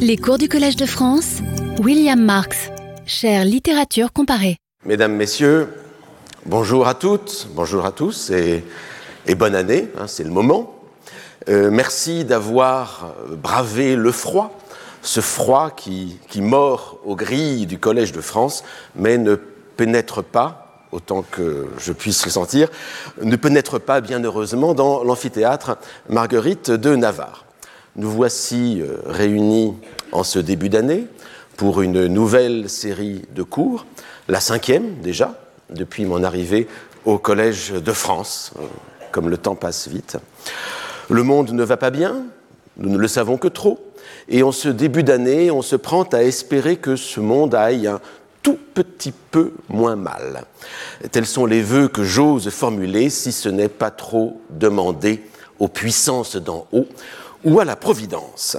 Les cours du Collège de France, William Marx, chère littérature comparée. Mesdames, Messieurs, bonjour à toutes, bonjour à tous et, bonne année, hein, c'est le moment. Euh, merci d'avoir bravé le froid, ce froid qui, qui mord aux grilles du Collège de France, mais ne pénètre pas autant que je puisse le sentir, ne pénètre pas, bien heureusement, dans l'amphithéâtre Marguerite de Navarre. Nous voici euh, réunis en ce début d'année pour une nouvelle série de cours, la cinquième déjà, depuis mon arrivée au Collège de France, euh, comme le temps passe vite. Le monde ne va pas bien, nous ne le savons que trop, et en ce début d'année, on se prend à espérer que ce monde aille un tout petit peu moins mal. Tels sont les vœux que j'ose formuler si ce n'est pas trop demander aux puissances d'en haut ou à la providence.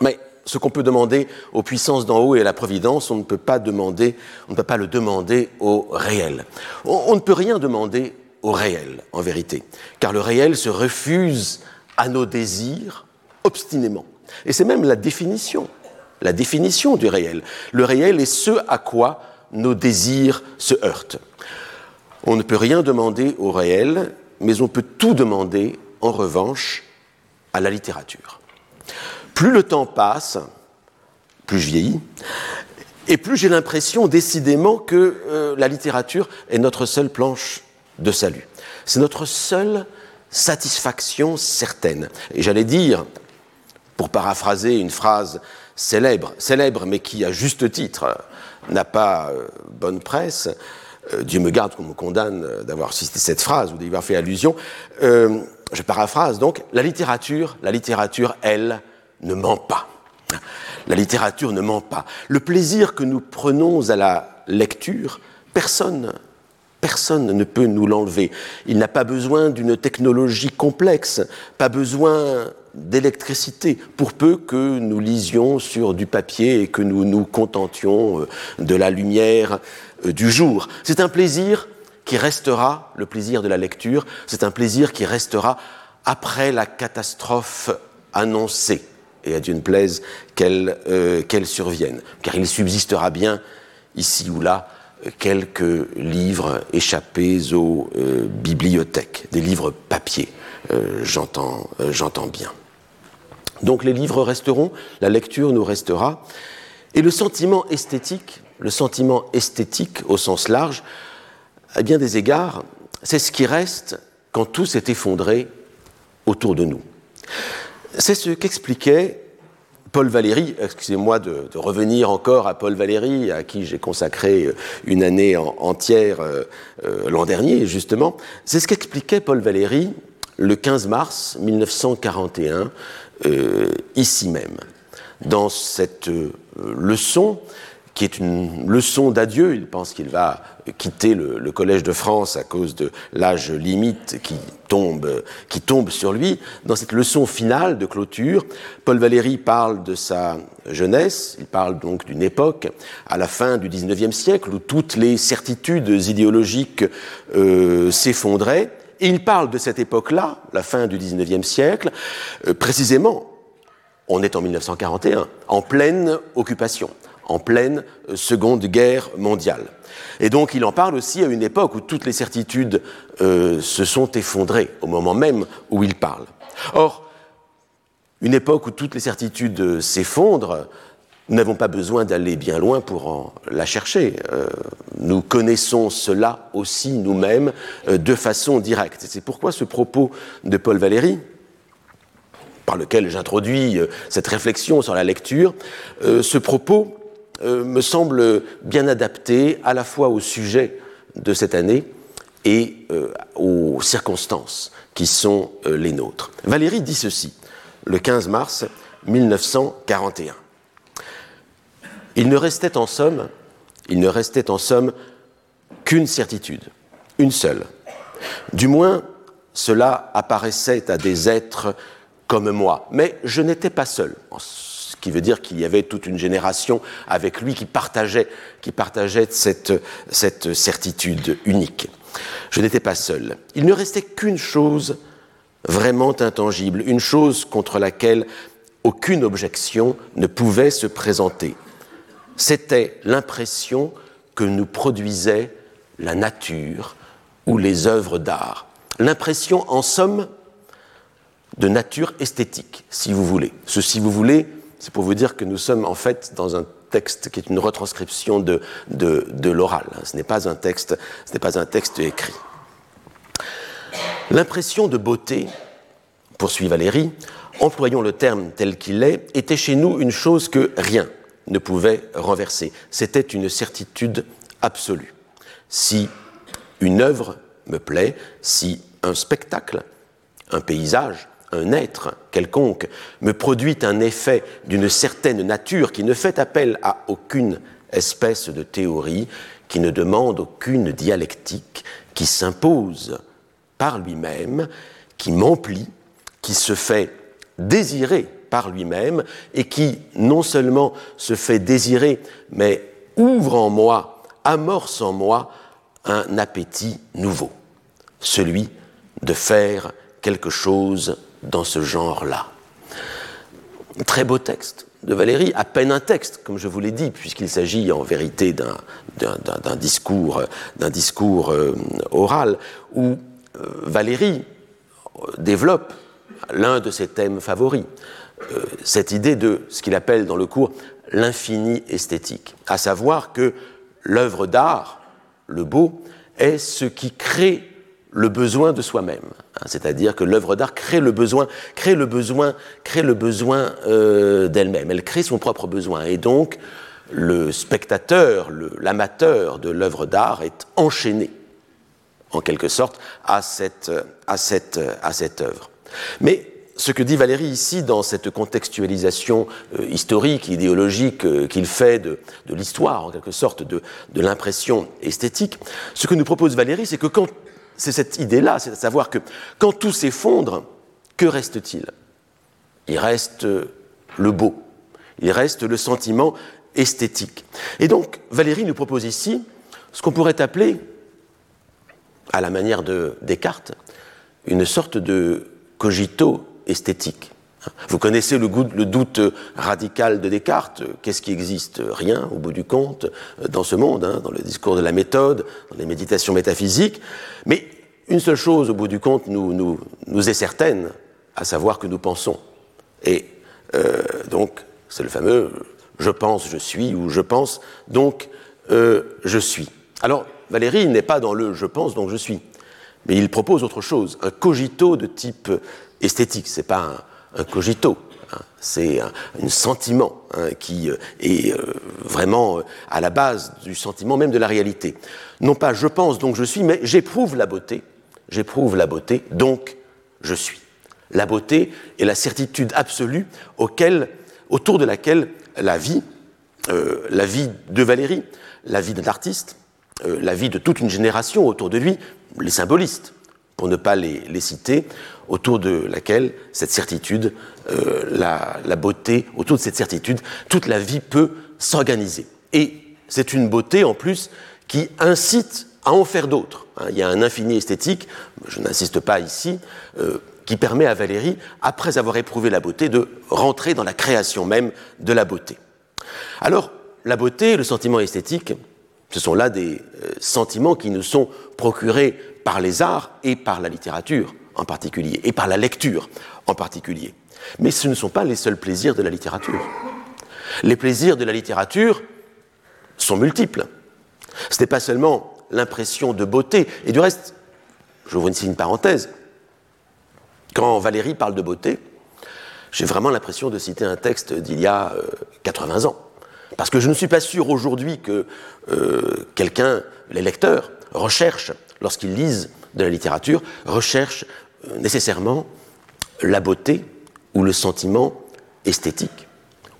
Mais ce qu'on peut demander aux puissances d'en haut et à la providence, on ne peut pas demander, on ne peut pas le demander au réel. On, ne peut rien demander au réel, en vérité, car le réel se refuse à nos désirs obstinément. Et c'est même la définition, la définition du réel. Le réel est ce à quoi nos désirs se heurtent. On ne peut rien demander au réel, mais on peut tout demander, en revanche, à la littérature. Plus le temps passe, plus je vieillis, et plus j'ai l'impression décidément que euh, la littérature est notre seule planche de salut. C'est notre seule satisfaction certaine. Et j'allais dire, pour paraphraser une phrase célèbre, célèbre mais qui, à juste titre, n'a pas euh, bonne presse, euh, Dieu me garde qu'on me condamne d'avoir cité cette phrase ou d'y avoir fait allusion, je paraphrase donc, la littérature, la littérature, elle, ne ment pas. La littérature ne ment pas. Le plaisir que nous prenons à la lecture, personne, personne ne peut nous l'enlever. Il n'a pas besoin d'une technologie complexe, pas besoin d'électricité, pour peu que nous lisions sur du papier et que nous nous contentions euh, de la lumière euh, du jour. C'est un plaisir qui restera, le plaisir de la lecture, c'est un plaisir qui restera après la catastrophe annoncée, et à Dieu ne plaise euh, qu'elle survienne, car il subsistera bien, ici ou là, quelques livres échappés aux euh, bibliothèques, des livres papier, euh, j'entends bien. Donc les livres resteront, la lecture nous restera, et le sentiment esthétique, le sentiment esthétique au sens large, à bien des égards, c'est ce qui reste quand tout s'est effondré autour de nous. C'est ce qu'expliquait Paul Valéry, excusez-moi de, revenir encore à Paul Valéry, à qui j'ai consacré une année entière euh, euh, l'an dernier, justement. C'est ce qu'expliquait Paul Valéry le 15 mars 1941, euh, ici même, dans cette leçon qui est une leçon d'adieu. Il pense qu'il va quitter le, Collège de France à cause de l'âge limite qui tombe, qui tombe sur lui. Dans cette leçon finale de clôture, Paul Valéry parle de sa jeunesse, il parle donc d'une époque à la fin du XIXe siècle où toutes les certitudes idéologiques euh, s'effondraient. Et il parle de cette époque-là, la fin du XIXe siècle, euh, précisément, on est en 1941, en pleine occupation en pleine euh, Seconde Guerre mondiale. Et donc il en parle aussi à une époque où toutes les certitudes euh, se sont effondrées, au moment même où il parle. Or, une époque où toutes les certitudes euh, s'effondrent, nous n'avons pas besoin d'aller bien loin pour en la chercher. nous connaissons cela aussi nous-mêmes de façon directe. C'est pourquoi ce propos de Paul Valéry, par lequel j'introduis cette réflexion sur la lecture, ce propos euh, me semble bien adapté à la fois au sujet de cette année et euh, aux circonstances qui sont euh, les nôtres. Valérie dit ceci, le 15 mars 1941. Il ne restait en somme, il ne restait en somme qu'une certitude, une seule. Du moins, cela apparaissait à des êtres comme moi, mais je n'étais pas seul qui veut dire qu'il y avait toute une génération avec lui qui partageait, cette certitude unique. Je n'étais pas seul. Il ne restait qu'une chose vraiment intangible, une chose contre laquelle aucune objection ne pouvait se présenter. C'était l'impression que nous produisait la nature ou les œuvres d'art. L'impression, en somme, de nature esthétique, si vous voulez. Ce si vous voulez, c'est pour vous dire que nous sommes en fait dans un texte qui est une retranscription de, l'oral. Ce n'est pas un texte, ce n'est pas un texte écrit. L'impression de beauté, poursuit Valérie, employons le terme tel qu'il est, était chez nous une chose que rien ne pouvait renverser. C'était une certitude absolue. Si une œuvre me plaît, si un spectacle, un paysage, un être quelconque me produit un effet d'une certaine nature qui ne fait appel à aucune espèce de théorie, qui ne demande aucune dialectique, qui s'impose par lui-même, qui m'emplit, qui se fait désirer par lui-même et qui non seulement se fait désirer, mais ouvre en moi, amorce en moi un appétit nouveau, celui de faire quelque chose dans ce genre-là. Très beau texte de Valérie, à peine un texte, comme je vous l'ai dit, puisqu'il s'agit en vérité d'un discours, discours euh, oral, où euh, Valérie développe l'un de ses thèmes favoris, euh, cette idée de ce qu'il appelle dans le cours l'infini esthétique, à savoir que l'œuvre d'art, le beau, est ce qui crée le besoin de soi-même. Hein, c'est-à-dire que l'œuvre d'art crée le besoin, crée le besoin, crée le besoin euh, d'elle-même. Elle crée son propre besoin. Et donc, le spectateur, l'amateur de l'œuvre d'art est enchaîné, en quelque sorte, à cette, œuvre. Mais ce que dit Valérie ici dans cette contextualisation euh, historique, idéologique euh, qu'il fait de, de l'histoire, en quelque sorte, de, de l'impression esthétique, ce que nous propose Valérie, c'est que quand c'est cette idée-là, c'est à savoir que quand tout s'effondre, que reste-t-il? Il reste le beau, il reste le sentiment esthétique. Et donc, Valérie nous propose ici ce qu'on pourrait appeler, à la manière de Descartes, une sorte de cogito esthétique. Vous connaissez le, doute radical de Descartes. Qu'est-ce qui existe Rien, au bout du compte, dans ce monde, hein, dans le discours de la méthode, dans les méditations métaphysiques. Mais une seule chose, au bout du compte, nous, est certaine, à savoir que nous pensons. Et euh, donc, c'est le fameux je pense, je suis, ou je pense, donc euh, je suis. Alors, Valérie n'est pas dans le je pense, donc je suis. Mais il propose autre chose, un cogito de type esthétique. C'est pas cogito. Hein. C'est un, sentiment hein, qui euh, est euh, vraiment euh, à la base du sentiment même de la réalité. Non pas je pense donc je suis, mais j'éprouve la beauté. J'éprouve la beauté, donc je suis. La beauté est la certitude absolue autour de laquelle la vie, la vie de Valérie, la vie d'un artiste, la vie de toute une génération autour de lui, les symbolistes, pour ne pas les citer, autour de laquelle cette certitude, euh, la, beauté, autour de cette certitude, toute la vie peut s'organiser. Et c'est une beauté en plus qui incite à en faire d'autres. Hein. Il y a un infini esthétique, je n'insiste pas ici, euh, qui permet à Valérie, après avoir éprouvé la beauté, de rentrer dans la création même de la beauté. Alors, la beauté, le sentiment esthétique, ce sont là des euh, sentiments qui nous sont procurés par les arts et par la littérature en particulier, et par la lecture en particulier. Mais ce ne sont pas les seuls plaisirs de la littérature. Les plaisirs de la littérature sont multiples. Ce n'est pas seulement l'impression de beauté, et du reste, j'ouvre ici une parenthèse, quand Valérie parle de beauté, j'ai vraiment l'impression de citer un texte d'il y a 80 euh, ans. Parce que je ne suis pas sûr aujourd'hui que euh, quelqu'un, les lecteurs, recherchent, lorsqu'ils lisent de la littérature, recherchent nécessairement la beauté ou le sentiment esthétique.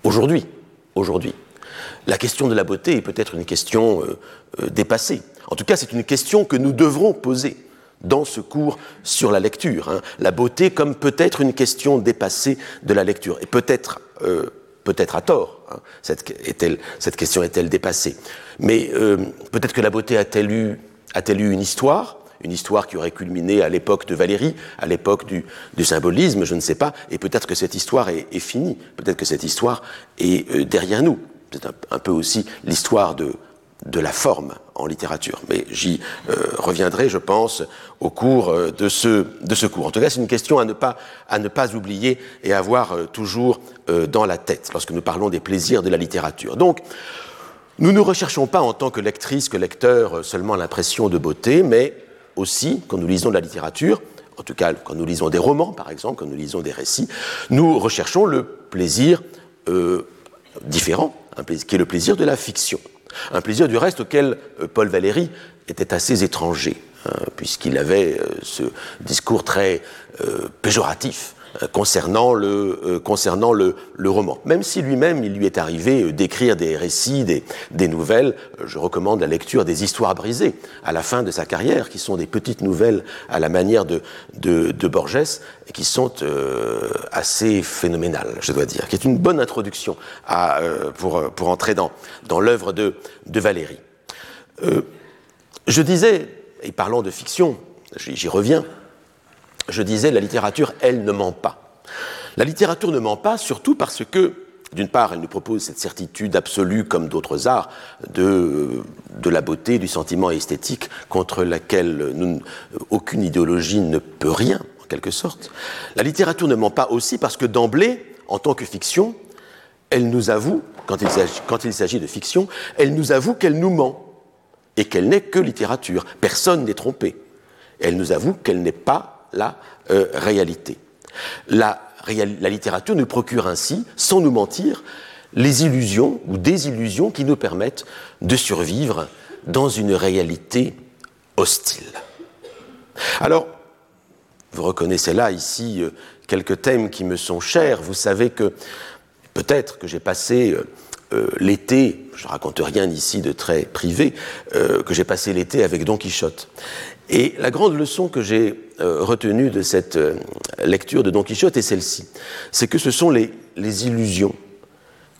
Aujourd'hui, la question de la beauté est peut-être une question euh, euh, dépassée. En tout cas, c'est une question que nous devrons poser dans ce cours sur la lecture. Hein. La beauté comme peut-être une question dépassée de la lecture. Et peut-être, euh, peut-être à tort, hein, cette, question est-elle dépassée. Mais peut-être que la beauté a-t-elle eu, a-t-elle eu une histoire une histoire qui aurait culminé à l'époque de Valérie, à l'époque du, symbolisme, je ne sais pas, et peut-être que cette histoire est, finie, peut-être que cette histoire est euh, derrière nous. C'est un, peu aussi l'histoire de, de la forme en littérature. Mais j'y euh, reviendrai, je pense, au cours euh, de, ce, de ce cours. En tout cas, c'est une question à ne pas, à ne pas oublier et à avoir toujours dans la tête lorsque nous parlons des plaisirs de la littérature. Donc, nous ne recherchons pas en tant que lectrice, que lecteur, seulement l'impression de beauté, mais aussi, quand nous lisons de la littérature, en tout cas quand nous lisons des romans par exemple, quand nous lisons des récits, nous recherchons le plaisir euh, différent, qui est le plaisir de la fiction. Un plaisir du reste auquel euh, Paul Valéry était assez étranger, hein, puisqu'il avait ce discours très péjoratif euh, concernant le, euh, concernant le, le, roman. Même si lui-même, il lui est arrivé euh, d'écrire des récits, des, des, nouvelles, je recommande la lecture des Histoires brisées à la fin de sa carrière, qui sont des petites nouvelles à la manière de, de, de Borges, qui sont assez phénoménales, je dois dire, qui est une bonne introduction à, pour, pour entrer dans, dans l'œuvre de, de Valérie. je disais, et parlant de fiction, j'y reviens, je disais, la littérature, elle, ne ment pas. La littérature ne ment pas, surtout parce que, d'une part, elle nous propose cette certitude absolue, comme d'autres arts, de, de la beauté, du sentiment esthétique, contre laquelle aucune idéologie ne peut rien, en quelque sorte. La littérature ne ment pas aussi parce que, d'emblée, en tant que fiction, elle nous avoue, quand il s'agit de fiction, elle nous avoue qu'elle nous ment et qu'elle n'est que littérature. Personne n'est trompé. Elle nous avoue qu'elle n'est pas la euh, réalité. La, littérature nous procure ainsi, sans nous mentir, les illusions ou des illusions qui nous permettent de survivre dans une réalité hostile. Alors, vous reconnaissez là ici euh, quelques thèmes qui me sont chers. Vous savez que peut-être que j'ai passé euh, l'été, je ne raconte rien ici de très privé, que j'ai passé l'été avec Don Quichotte. Et la grande leçon que j'ai euh, retenue de cette euh, lecture de Don Quichotte est celle-ci. C'est que ce sont les, illusions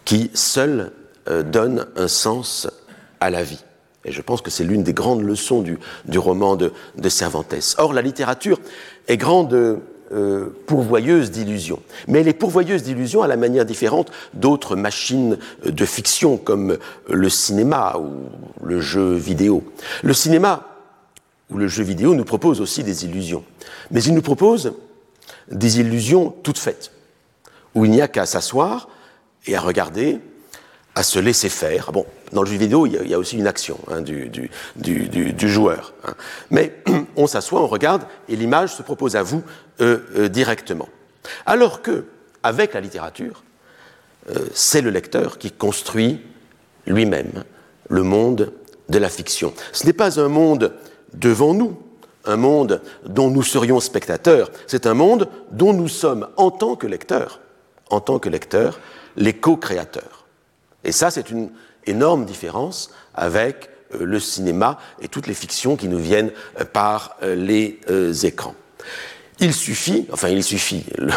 qui seules euh, donnent un sens à la vie. Et je pense que c'est l'une des grandes leçons du, du roman de, de, Cervantes. Or, la littérature est grande pourvoyeuse d'illusions. Mais elle est pourvoyeuse d'illusions à la manière différente d'autres machines de fiction comme le cinéma ou le jeu vidéo. Le cinéma où le jeu vidéo nous propose aussi des illusions. Mais il nous propose des illusions toutes faites, où il n'y a qu'à s'asseoir et à regarder, à se laisser faire. Bon, dans le jeu vidéo, il y a, aussi une action hein, du, du, du, du, joueur. Hein. Mais on s'assoit, on regarde, et l'image se propose à vous euh, euh, directement. Alors que, avec la littérature, euh, c'est le lecteur qui construit lui-même le monde de la fiction. Ce n'est pas un monde devant nous, un monde dont nous serions spectateurs, c'est un monde dont nous sommes, en tant que lecteurs, en tant que lecteurs, les co-créateurs. Et ça, c'est une énorme différence avec euh, le cinéma et toutes les fictions qui nous viennent euh, par euh, les écrans. Il suffit, enfin il suffit, le,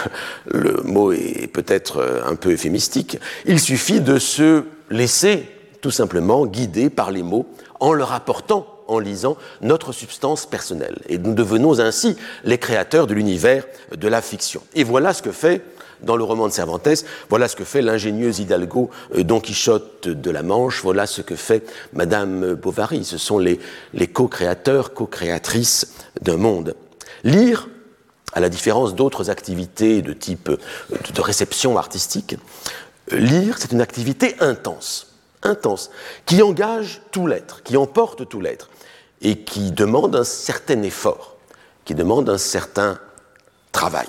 le mot est peut-être un peu euphémistique, il suffit de se laisser tout simplement guider par les mots en leur apportant en lisant notre substance personnelle. Et nous devenons ainsi les créateurs de l'univers de la fiction. Et voilà ce que fait, dans le roman de Cervantes, voilà ce que fait l'ingénieuse Hidalgo euh, Don Quichotte de la Manche, voilà ce que fait Madame Bovary. Ce sont les, les co-créateurs, co-créatrices d'un monde. Lire, à la différence d'autres activités de type de réception artistique, lire, c'est une activité intense intense, qui engage tout l'être, qui emporte tout l'être et qui demande un certain effort, qui demande un certain travail.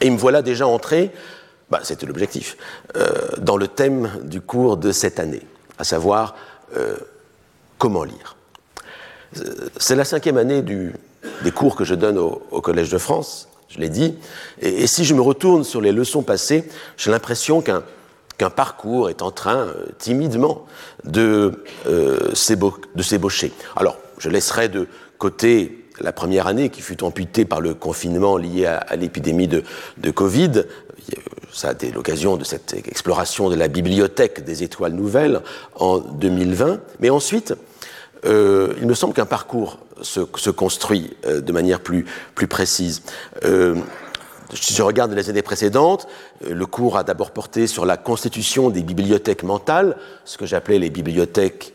Et me voilà déjà entré, bah, c'était l'objectif, euh, dans le thème du cours de cette année, à savoir euh, comment lire. Euh, c'est la cinquième année des cours que je donne au, Collège de France, je l'ai dit, et, si je me retourne sur les leçons passées, j'ai l'impression qu'un qu'un parcours est en train euh, timidement de euh, s'ébaucher. Alors, je laisserai de côté la première année qui fut amputée par le confinement lié à, l'épidémie de, de, Covid. Ça a été l'occasion de cette exploration de la bibliothèque des étoiles nouvelles en 2020. Mais ensuite, euh, il me semble qu'un parcours se, construit euh, de manière plus précise. Si je regarde les années précédentes, le cours a d'abord porté sur la constitution des bibliothèques mentales, ce que j'appelais les bibliothèques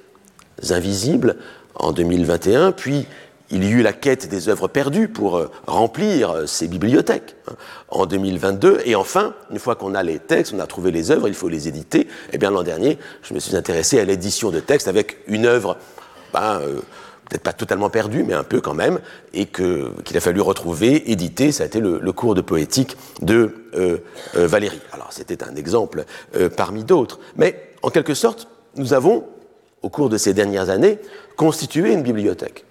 invisibles, en 2021, puis il y eut la quête des œuvres perdues pour euh, remplir euh, ces bibliothèques hein, en 2022. Et enfin, une fois qu'on a les textes, on a trouvé les œuvres, il faut les éditer. Eh bien l'an dernier, je me suis intéressé à l'édition de textes avec une œuvre, ben, euh, peut-être pas totalement perdue, mais un peu quand même, et qu'il a fallu retrouver, éditer. Ça a été le, cours de poétique de Valérie. Alors c'était un exemple parmi d'autres. Mais en quelque sorte, nous avons, au cours de ces dernières années, constitué une bibliothèque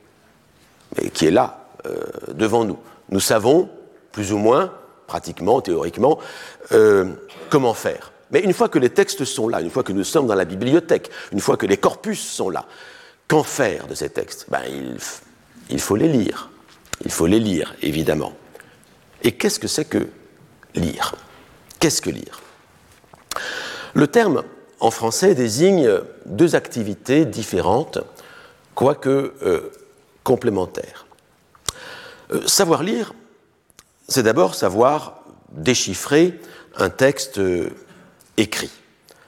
qui est là, euh, devant nous. Nous savons, plus ou moins, pratiquement, théoriquement, euh, comment faire. Mais une fois que les textes sont là, une fois que nous sommes dans la bibliothèque, une fois que les corpus sont là, qu'en faire de ces textes? Ben, il, faut les lire. Il faut les lire, évidemment. Et qu'est-ce que c'est que lire? Qu'est-ce que lire? Le terme en français désigne deux activités différentes, quoique euh, complémentaires. Euh, savoir lire, c'est d'abord savoir déchiffrer un texte euh, écrit.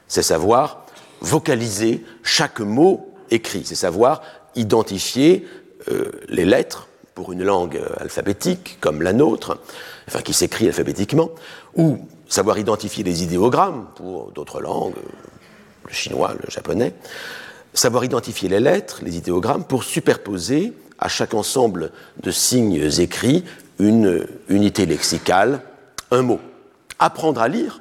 C'est savoir vocaliser chaque mot écrit. C'est savoir identifier euh, les lettres pour une langue alphabétique comme la nôtre, enfin qui s'écrit alphabétiquement, ou savoir identifier les idéogrammes pour d'autres langues, le chinois, le japonais, savoir identifier les lettres, les idéogrammes, pour superposer à chaque ensemble de signes écrits une unité lexicale, un mot. Apprendre à lire,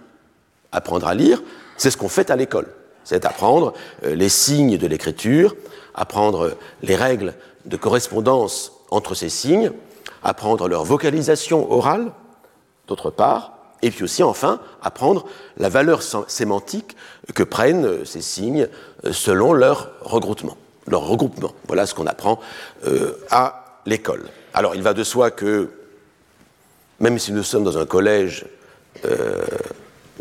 apprendre à lire, c'est ce qu'on fait à l'école. C'est apprendre euh, les signes de l'écriture, apprendre les règles de correspondance entre ces signes, apprendre leur vocalisation orale, d'autre part, et puis aussi, enfin, apprendre la valeur sémantique que prennent ces signes euh, selon leur regroupement leur regroupement. Voilà ce qu'on apprend euh, à l'école. Alors il va de soi que, même si nous sommes dans un collège, euh,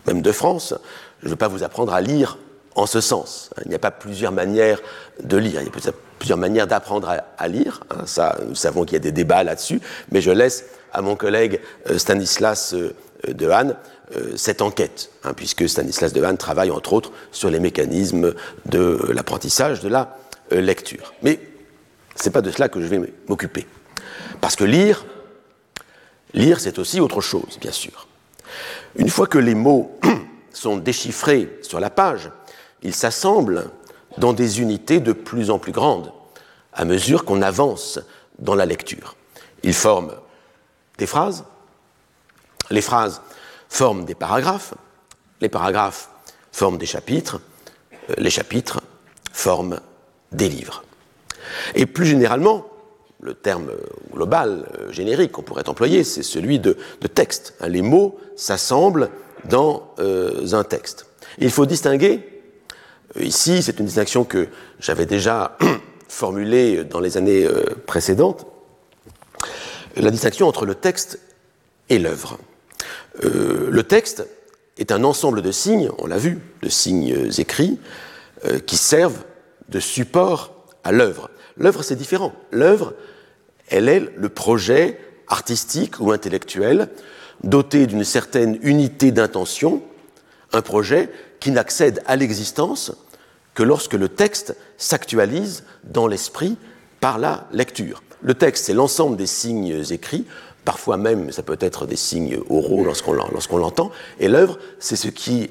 même de France, je ne veux pas vous apprendre à lire en ce sens. Il n'y a pas plusieurs manières de lire, il y a plusieurs manières d'apprendre à, lire. Hein. Nous savons qu'il y a des débats là-dessus, mais je laisse à mon collègue euh, Stanislas Dehaene cette enquête, hein, puisque Stanislas Dehaene travaille entre autres sur les mécanismes de l'apprentissage de la euh, lecture. Mais ce n'est pas de cela que je vais m'occuper. Parce que lire, lire, c'est aussi autre chose, bien sûr. Une fois que les mots sont déchiffrés sur la page, ils s'assemblent dans des unités de plus en plus grandes à mesure qu'on avance dans la lecture. Ils forment des phrases, les phrases forment des paragraphes, les paragraphes forment des chapitres, euh, les chapitres forment des livres. Et plus généralement, le terme global, euh, générique qu'on pourrait employer, c'est celui de, texte. Les mots s'assemblent dans euh, un texte. il faut distinguer, euh, ici c'est une distinction que j'avais déjà formulée dans les années précédentes, la distinction entre le texte et l'œuvre. le texte est un ensemble de signes, on l'a vu, de signes écrits, qui servent de support à l'œuvre. L'œuvre, c'est différent. L'œuvre, elle est le projet artistique ou intellectuel doté d'une certaine unité d'intention, un projet qui n'accède à l'existence que lorsque le texte s'actualise dans l'esprit par la lecture. Le texte, c'est l'ensemble des signes écrits, parfois même ça peut être des signes oraux lorsqu'on l'entend, et l'œuvre, c'est ce qui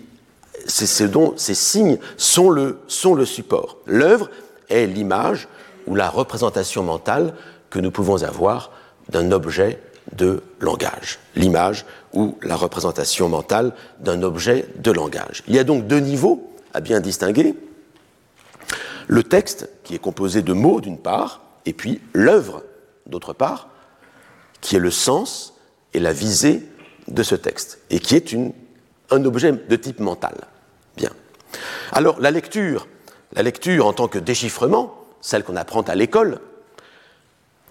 c'est ce dont ces signes sont le, sont le support. L'œuvre est l'image ou la représentation mentale que nous pouvons avoir d'un objet de langage. L'image ou la représentation mentale d'un objet de langage. Il y a donc deux niveaux à bien distinguer. Le texte, qui est composé de mots d'une part, et puis l'œuvre d'autre part, qui est le sens et la visée de ce texte, et qui est un objet de type mental. Bien. Alors, la lecture, la lecture en tant que déchiffrement, celle qu'on apprend à l'école,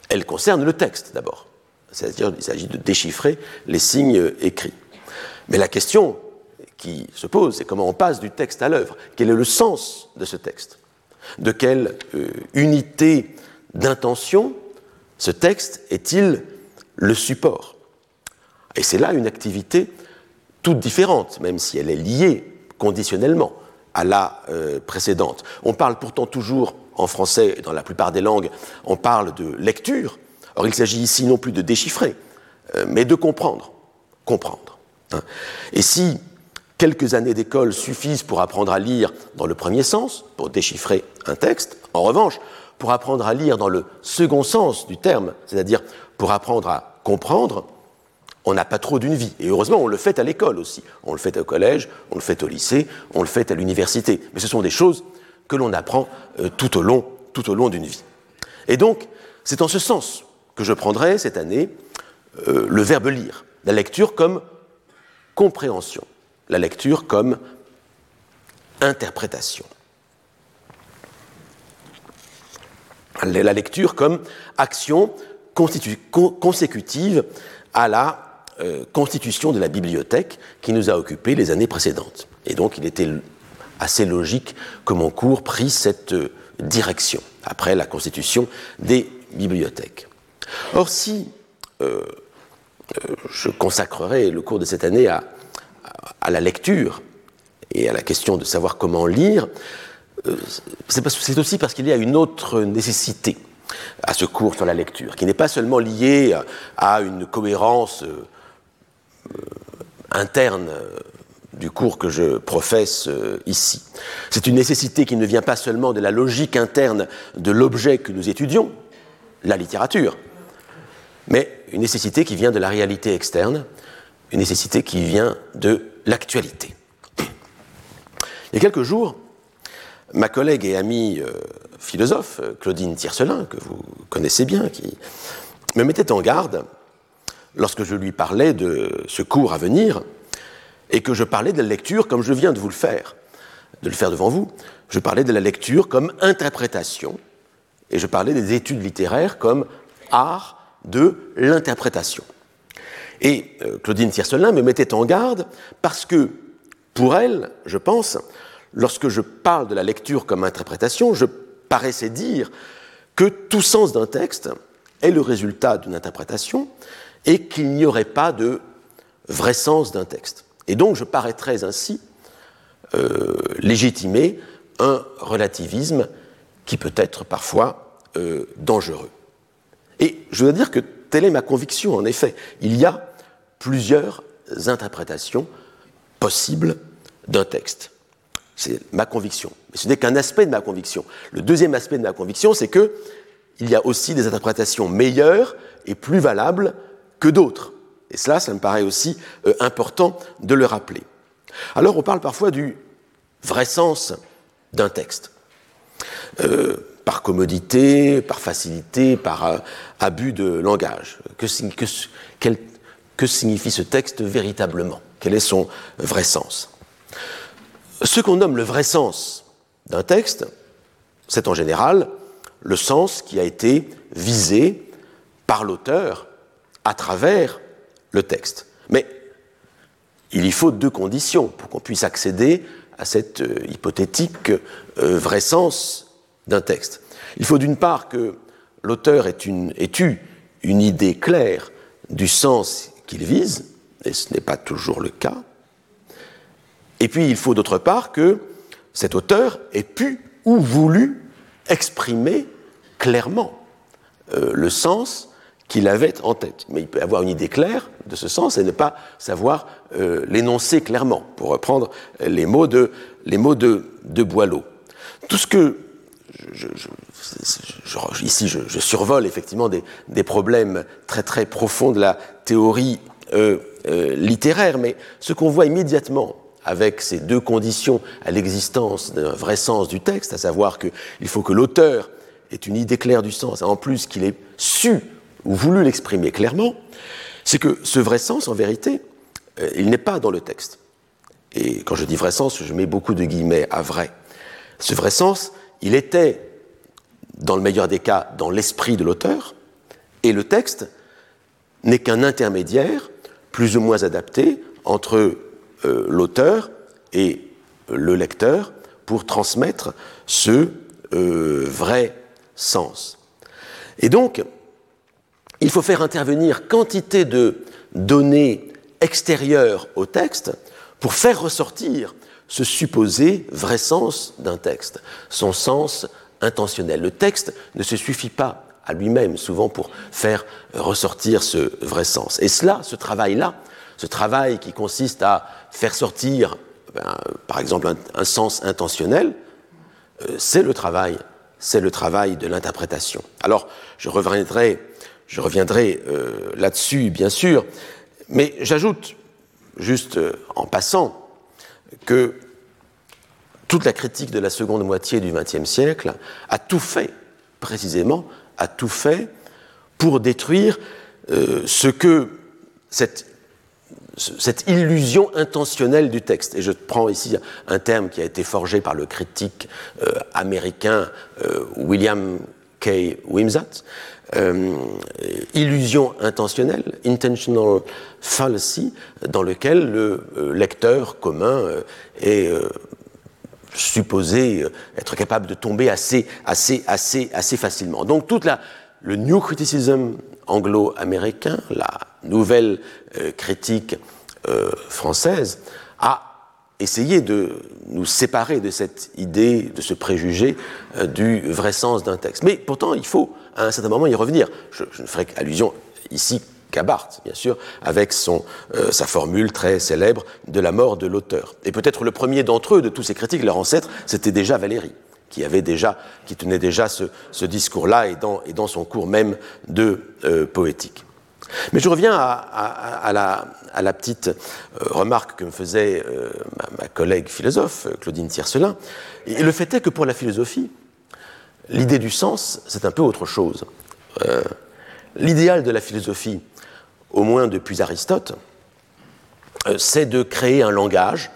elle concerne le texte d'abord. C'est-à-dire qu'il s'agit de déchiffrer les signes écrits. Mais la question qui se pose, c'est comment on passe du texte à l'œuvre? Quel est le sens de ce texte? De quelle euh, unité d'intention ce texte est-il le support? Et c'est là une activité toute différente, même si elle est liée conditionnellement à la euh, précédente. On parle pourtant toujours en français, dans la plupart des langues, on parle de lecture. Or, il s'agit ici non plus de déchiffrer, euh, mais de comprendre. Comprendre. Hein. Et si quelques années d'école suffisent pour apprendre à lire dans le premier sens, pour déchiffrer un texte, en revanche, pour apprendre à lire dans le second sens du terme, c'est-à-dire pour apprendre à comprendre, on n'a pas trop d'une vie. Et heureusement, on le fait à l'école aussi. On le fait au collège, on le fait au lycée, on le fait à l'université. Mais ce sont des choses que l'on apprend euh, tout au long, d'une vie. Et donc, c'est en ce sens que je prendrai cette année euh, le verbe lire, la lecture comme compréhension, la lecture comme interprétation. La lecture comme action consécutive à la euh, constitution de la bibliothèque qui nous a occupés les années précédentes. Et donc il était assez logique que mon cours prise cette euh, direction après la constitution des bibliothèques. Or, si euh, je consacrerai le cours de cette année à, à, la lecture et à la question de savoir comment lire, c'est aussi parce qu'il y a une autre nécessité à ce cours sur la lecture, qui n'est pas seulement lié à une cohérence euh, euh, interne euh, du cours que je professe ici. C'est une nécessité qui ne vient pas seulement de la logique interne de l'objet que nous étudions, la littérature, mais une nécessité qui vient de la réalité externe, une nécessité qui vient de l'actualité. Il y a quelques jours, ma collègue et amie philosophe, Claudine Tiercelin, que vous connaissez bien, qui me mettait en garde lorsque je lui parlais de ce cours à venir et que je parlais de la lecture comme je viens de vous le faire, de le faire devant vous. Je parlais de la lecture comme interprétation et je parlais des études littéraires comme art de l'interprétation. Et euh, Claudine Tiercelin me mettait en garde parce que, pour elle, je pense, lorsque je parle de la lecture comme interprétation, je paraissait dire que tout sens d'un texte est le résultat d'une interprétation et qu'il n'y aurait pas de vrai sens d'un texte. Et donc je paraîtrais ainsi euh, légitimer un relativisme qui peut être parfois euh, dangereux. Et je dois dire que telle est ma conviction, en effet. Il y a plusieurs interprétations possibles d'un texte. C'est ma conviction. Mais ce n'est qu'un aspect de ma conviction. Le deuxième aspect de ma conviction, c'est que il y a aussi des interprétations meilleures et plus valables que d'autres. Et cela, ça me paraît aussi euh, important de le rappeler. Alors, on parle parfois du vrai sens d'un texte. Euh, par commodité, par facilité, par euh, abus de langage. Que, que signifie ce texte véritablement? Quel est son vrai sens? Ce qu'on nomme le vrai sens d'un texte, c'est en général le sens qui a été visé par l'auteur à travers le texte. Mais il y faut deux conditions pour qu'on puisse accéder à cette euh, hypothétique euh, vrai sens d'un texte. Il faut d'une part que l'auteur ait, ait, eu une idée claire du sens qu'il vise, et ce n'est pas toujours le cas. Et puis il faut d'autre part que cet auteur ait pu ou voulu exprimer clairement euh, le sens qu'il avait en tête. Mais il peut avoir une idée claire de ce sens et ne pas savoir euh, l'énoncer clairement, pour reprendre les mots de, les mots de, de Boileau. Tout ce que je, ici, je, survole effectivement des, des, problèmes très très profonds de la théorie euh, littéraire, mais ce qu'on voit immédiatement avec ces deux conditions à l'existence d'un vrai sens du texte, à savoir qu'il faut que l'auteur ait une idée claire du sens, et en plus qu'il ait su ou voulu l'exprimer clairement, c'est que ce vrai sens, en vérité, euh, il n'est pas dans le texte. Et quand je dis vrai sens, je mets beaucoup de guillemets à vrai. Ce vrai sens, il était, dans le meilleur des cas, dans l'esprit de l'auteur, et le texte n'est qu'un intermédiaire, plus ou moins adapté, entre euh, l'auteur et le lecteur pour transmettre ce vrai sens. Et donc, il faut faire intervenir quantité de données extérieures au texte pour faire ressortir ce supposé vrai sens d'un texte, son sens intentionnel. Le texte ne se suffit pas à lui-même, souvent pour faire ressortir ce vrai sens. Et cela, ce travail-là, ce travail qui consiste à faire sortir, ben, par exemple, un, sens intentionnel, euh, c'est le travail, c'est le travail de l'interprétation. Alors, je reviendrai, euh, là-dessus, bien sûr, mais j'ajoute, juste euh, en passant, que toute la critique de la seconde moitié du XXe siècle a tout fait, précisément, a tout fait pour détruire euh, ce que cette, illusion intentionnelle du texte. Et je prends ici un terme qui a été forgé par le critique euh, américain euh, William K. Wimsatt. Illusion intentionnelle, intentional fallacy, dans lequel le lecteur commun est supposé euh, être capable de tomber assez, assez, assez, assez facilement. Donc toute la, le New Criticism anglo-américain, la nouvelle euh, critique euh, française, a essayé de nous séparer de cette idée, de ce préjugé du vrai sens d'un texte. Mais pourtant, il faut à un certain moment y revenir. Je, ne ferai allusion ici Cabart, bien sûr, avec son, euh, sa formule très célèbre de la mort de l'auteur. Et peut-être le premier d'entre eux, de tous ces critiques, leur ancêtre, c'était déjà Valéry, qui avait déjà, qui tenait déjà ce, discours-là et dans, et dans, son cours même de euh, poétique. Mais je reviens à, la, à la, petite euh, remarque que me faisait ma, collègue philosophe, Claudine Tiercelin. Le fait est que pour la philosophie, l'idée du sens, c'est un peu autre chose. L'idéal de la philosophie, au moins depuis Aristote, euh, c'est de créer un langage,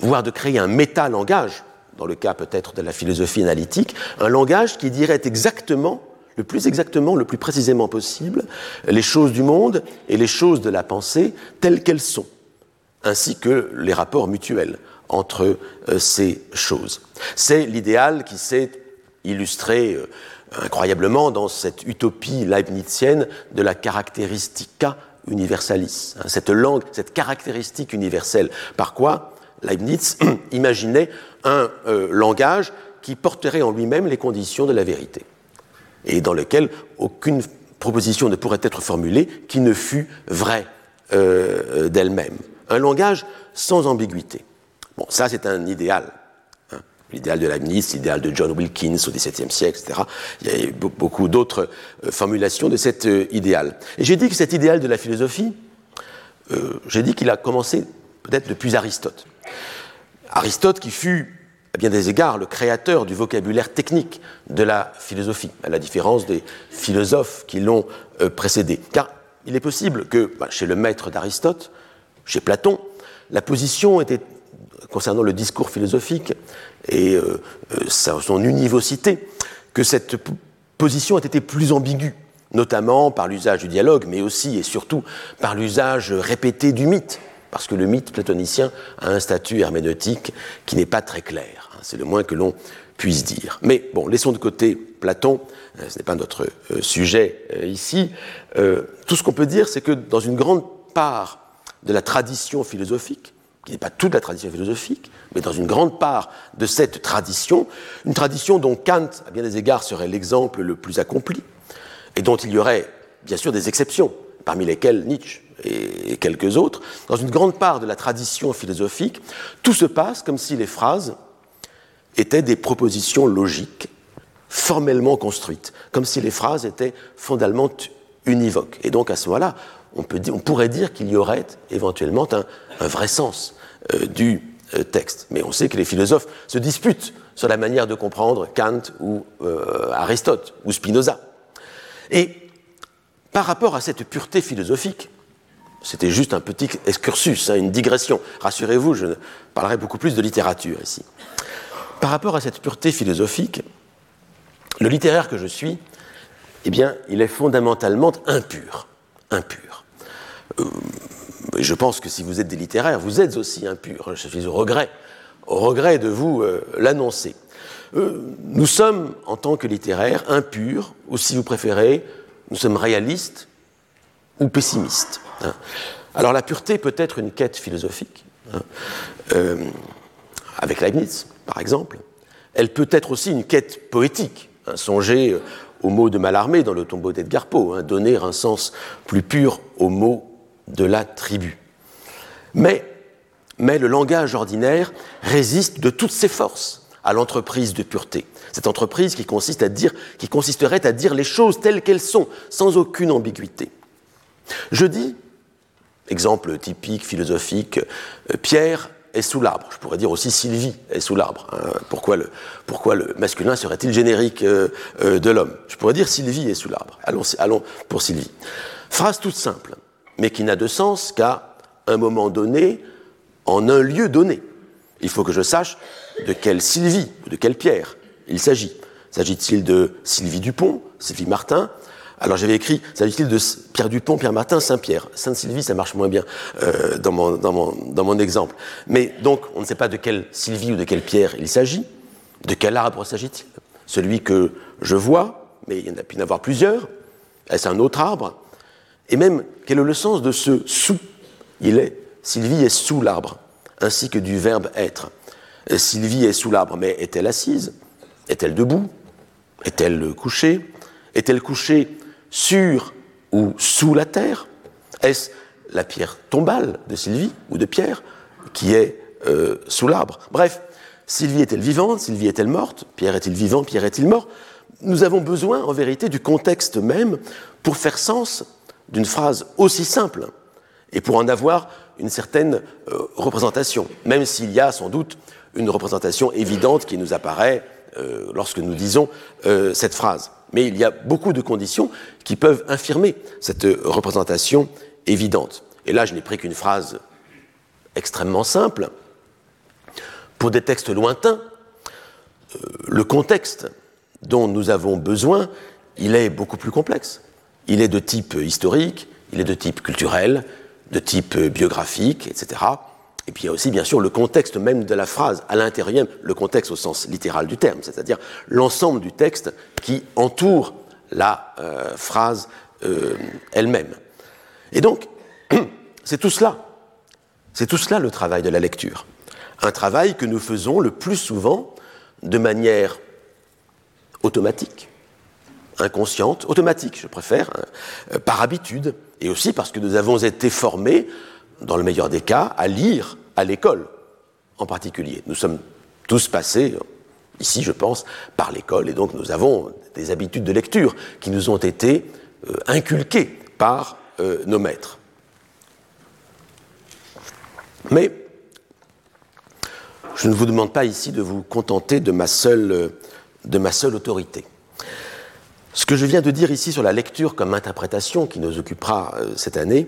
voire de créer un métalangage, dans le cas peut-être de la philosophie analytique, un langage qui dirait exactement, le plus exactement, le plus précisément possible, les choses du monde et les choses de la pensée telles qu'elles sont, ainsi que les rapports mutuels entre euh, ces choses. C'est l'idéal qui s'est illustré euh, incroyablement dans cette utopie leibnizienne de la characteristica universalis, hein, cette langue, cette caractéristique universelle. Par quoi Leibniz imaginait un euh, langage qui porterait en lui-même les conditions de la vérité, et dans lequel aucune proposition ne pourrait être formulée qui ne fût vraie euh, d'elle-même. Un langage sans ambiguïté. Bon, ça c'est un idéal l'idéal de Leibniz, l'idéal de John Wilkins au XVIIe siècle, etc. Il y a beaucoup d'autres euh, formulations de cet euh, idéal. Et j'ai dit que cet idéal de la philosophie, euh, j'ai dit qu'il a commencé peut-être depuis Aristote. Aristote qui fut, à bien des égards, le créateur du vocabulaire technique de la philosophie, à la différence des philosophes qui l'ont précédé. Car il est possible que, bah, chez le maître d'Aristote, chez Platon, la position était concernant le discours philosophique et euh, euh, son univocité, que cette position a été plus ambiguë, notamment par l'usage du dialogue, mais aussi et surtout par l'usage répété du mythe, parce que le mythe platonicien a un statut herméneutique qui n'est pas très clair, hein, c'est le moins que l'on puisse dire. Mais bon, laissons de côté Platon, euh, ce n'est pas notre sujet ici. tout ce qu'on peut dire, c'est que dans une grande part de la tradition philosophique, qui n'est pas toute la tradition philosophique, mais dans une grande part de cette tradition, une tradition dont Kant, à bien des égards, serait l'exemple le plus accompli, et dont il y aurait bien sûr des exceptions, parmi lesquelles Nietzsche et quelques autres, dans une grande part de la tradition philosophique, tout se passe comme si les phrases étaient des propositions logiques, formellement construites, comme si les phrases étaient fondamentalement univoques. Et donc à ce moment-là, on, pourrait dire qu'il y aurait éventuellement un vrai sens euh, du euh, texte. Mais on sait que les philosophes se disputent sur la manière de comprendre Kant ou euh, Aristote ou Spinoza. Et par rapport à cette pureté philosophique, c'était juste un petit excursus, hein, une digression. Rassurez-vous, je parlerai beaucoup plus de littérature ici. Par rapport à cette pureté philosophique, le littéraire que je suis, eh bien, il est fondamentalement impur. Impur je pense que si vous êtes des littéraires, vous êtes aussi impurs. Je suis au regret, au regret de vous euh, l'annoncer. euh, nous sommes, en tant que littéraires, impurs, ou si vous préférez, nous sommes réalistes ou pessimistes. Hein. Alors la pureté peut être une quête philosophique, hein, euh, avec Leibniz, par exemple. Elle peut être aussi une quête poétique. Hein, songez aux mots de Mallarmé dans le tombeau d'Edgar Poe, donner un sens plus pur aux mots de la tribu. Mais, mais le langage ordinaire résiste de toutes ses forces à l'entreprise de pureté. Cette entreprise qui, consiste à dire, qui consisterait à dire les choses telles qu'elles sont, sans aucune ambiguïté. Je dis, exemple typique, philosophique, euh, Pierre est sous l'arbre. Je pourrais dire aussi Sylvie est sous l'arbre. Hein. Pourquoi, le, pourquoi, le, masculin serait-il générique euh, euh, de l'homme? Je pourrais dire Sylvie est sous l'arbre. Allons, allons pour Sylvie. Phrase toute simple, mais qui n'a de sens qu'à un moment donné, en un lieu donné. Il faut que je sache de quelle Sylvie ou de quelle Pierre il s'agit. S'agit-il de Sylvie Dupont, Sylvie Martin? Alors j'avais écrit, s'agit-il de Pierre Dupont, Pierre Martin, Saint-Pierre? Sainte-Sylvie, ça marche moins bien euh, dans, mon, dans, mon, dans, mon, exemple. Mais donc, on ne sait pas de quelle Sylvie ou de quelle Pierre il s'agit. De quel arbre s'agit-il? Celui que je vois, mais il y en a pu en avoir plusieurs. Est-ce un autre arbre? Et même, quel est le sens de ce sous Il est, Sylvie est sous l'arbre, ainsi que du verbe être. Sylvie est sous l'arbre, mais est-elle assise? Est-elle debout? Est-elle couchée Est-elle couchée sur ou sous la terre? Est-ce la pierre tombale de Sylvie ou de Pierre qui est euh, sous l'arbre? Bref, Sylvie est-elle vivante? Sylvie est-elle morte? Pierre est-il vivant? Pierre est-il mort? Nous avons besoin, en vérité, du contexte même pour faire sens d'une phrase aussi simple et pour en avoir une certaine euh, représentation, même s'il y a sans doute une représentation évidente qui nous apparaît euh, lorsque nous disons euh, cette phrase. Mais il y a beaucoup de conditions qui peuvent infirmer cette représentation évidente. Et là, je n'ai pris qu'une phrase extrêmement simple. Pour des textes lointains, le contexte dont nous avons besoin, il est beaucoup plus complexe. Il est de type historique, il est de type culturel, de type biographique, etc. Et puis il y a aussi bien sûr le contexte même de la phrase, à l'intérieur, le contexte au sens littéral du terme, c'est-à-dire l'ensemble du texte qui entoure la euh, phrase euh, elle-même. Et donc, c'est tout cela, c'est tout cela le travail de la lecture. Un travail que nous faisons le plus souvent de manière automatique, inconsciente, automatique, je préfère, hein, euh, par habitude, et aussi parce que nous avons été formés dans le meilleur des cas, à lire à l'école en particulier. Nous sommes tous passés, ici je pense, par l'école, et donc nous avons des habitudes de lecture qui nous ont été euh, inculquées par euh, nos maîtres. Mais je ne vous demande pas ici de vous contenter de ma seule, de ma seule autorité. Ce que je viens de dire ici sur la lecture comme interprétation qui nous occupera euh, cette année,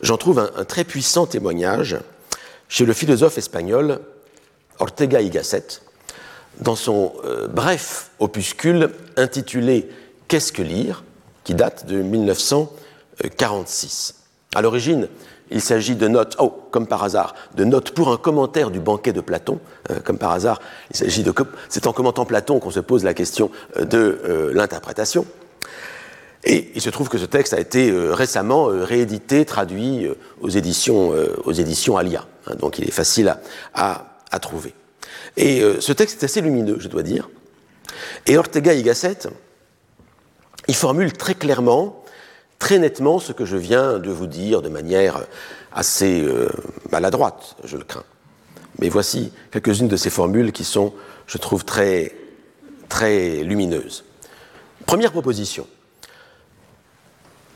j'en trouve un, très puissant témoignage chez le philosophe espagnol Ortega y Gasset, dans son euh, bref opuscule intitulé Qu'est-ce que lire? qui date de 1946. À l'origine, il s'agit de notes, oh, comme par hasard, de notes pour un commentaire du banquet de Platon, euh, comme par hasard, il s'agit de, c'est en commentant Platon qu'on se pose la question euh, de l'interprétation. Et il se trouve que ce texte a été euh, récemment euh, réédité, traduit euh, aux éditions, aux éditions Alia. Hein, donc il est facile à, à, trouver. Et ce texte est assez lumineux, je dois dire. Et Ortega y Gasset, il formule très clairement, très nettement ce que je viens de vous dire de manière assez maladroite, je le crains. Mais voici quelques-unes de ces formules qui sont, je trouve, très, très lumineuses. Première proposition.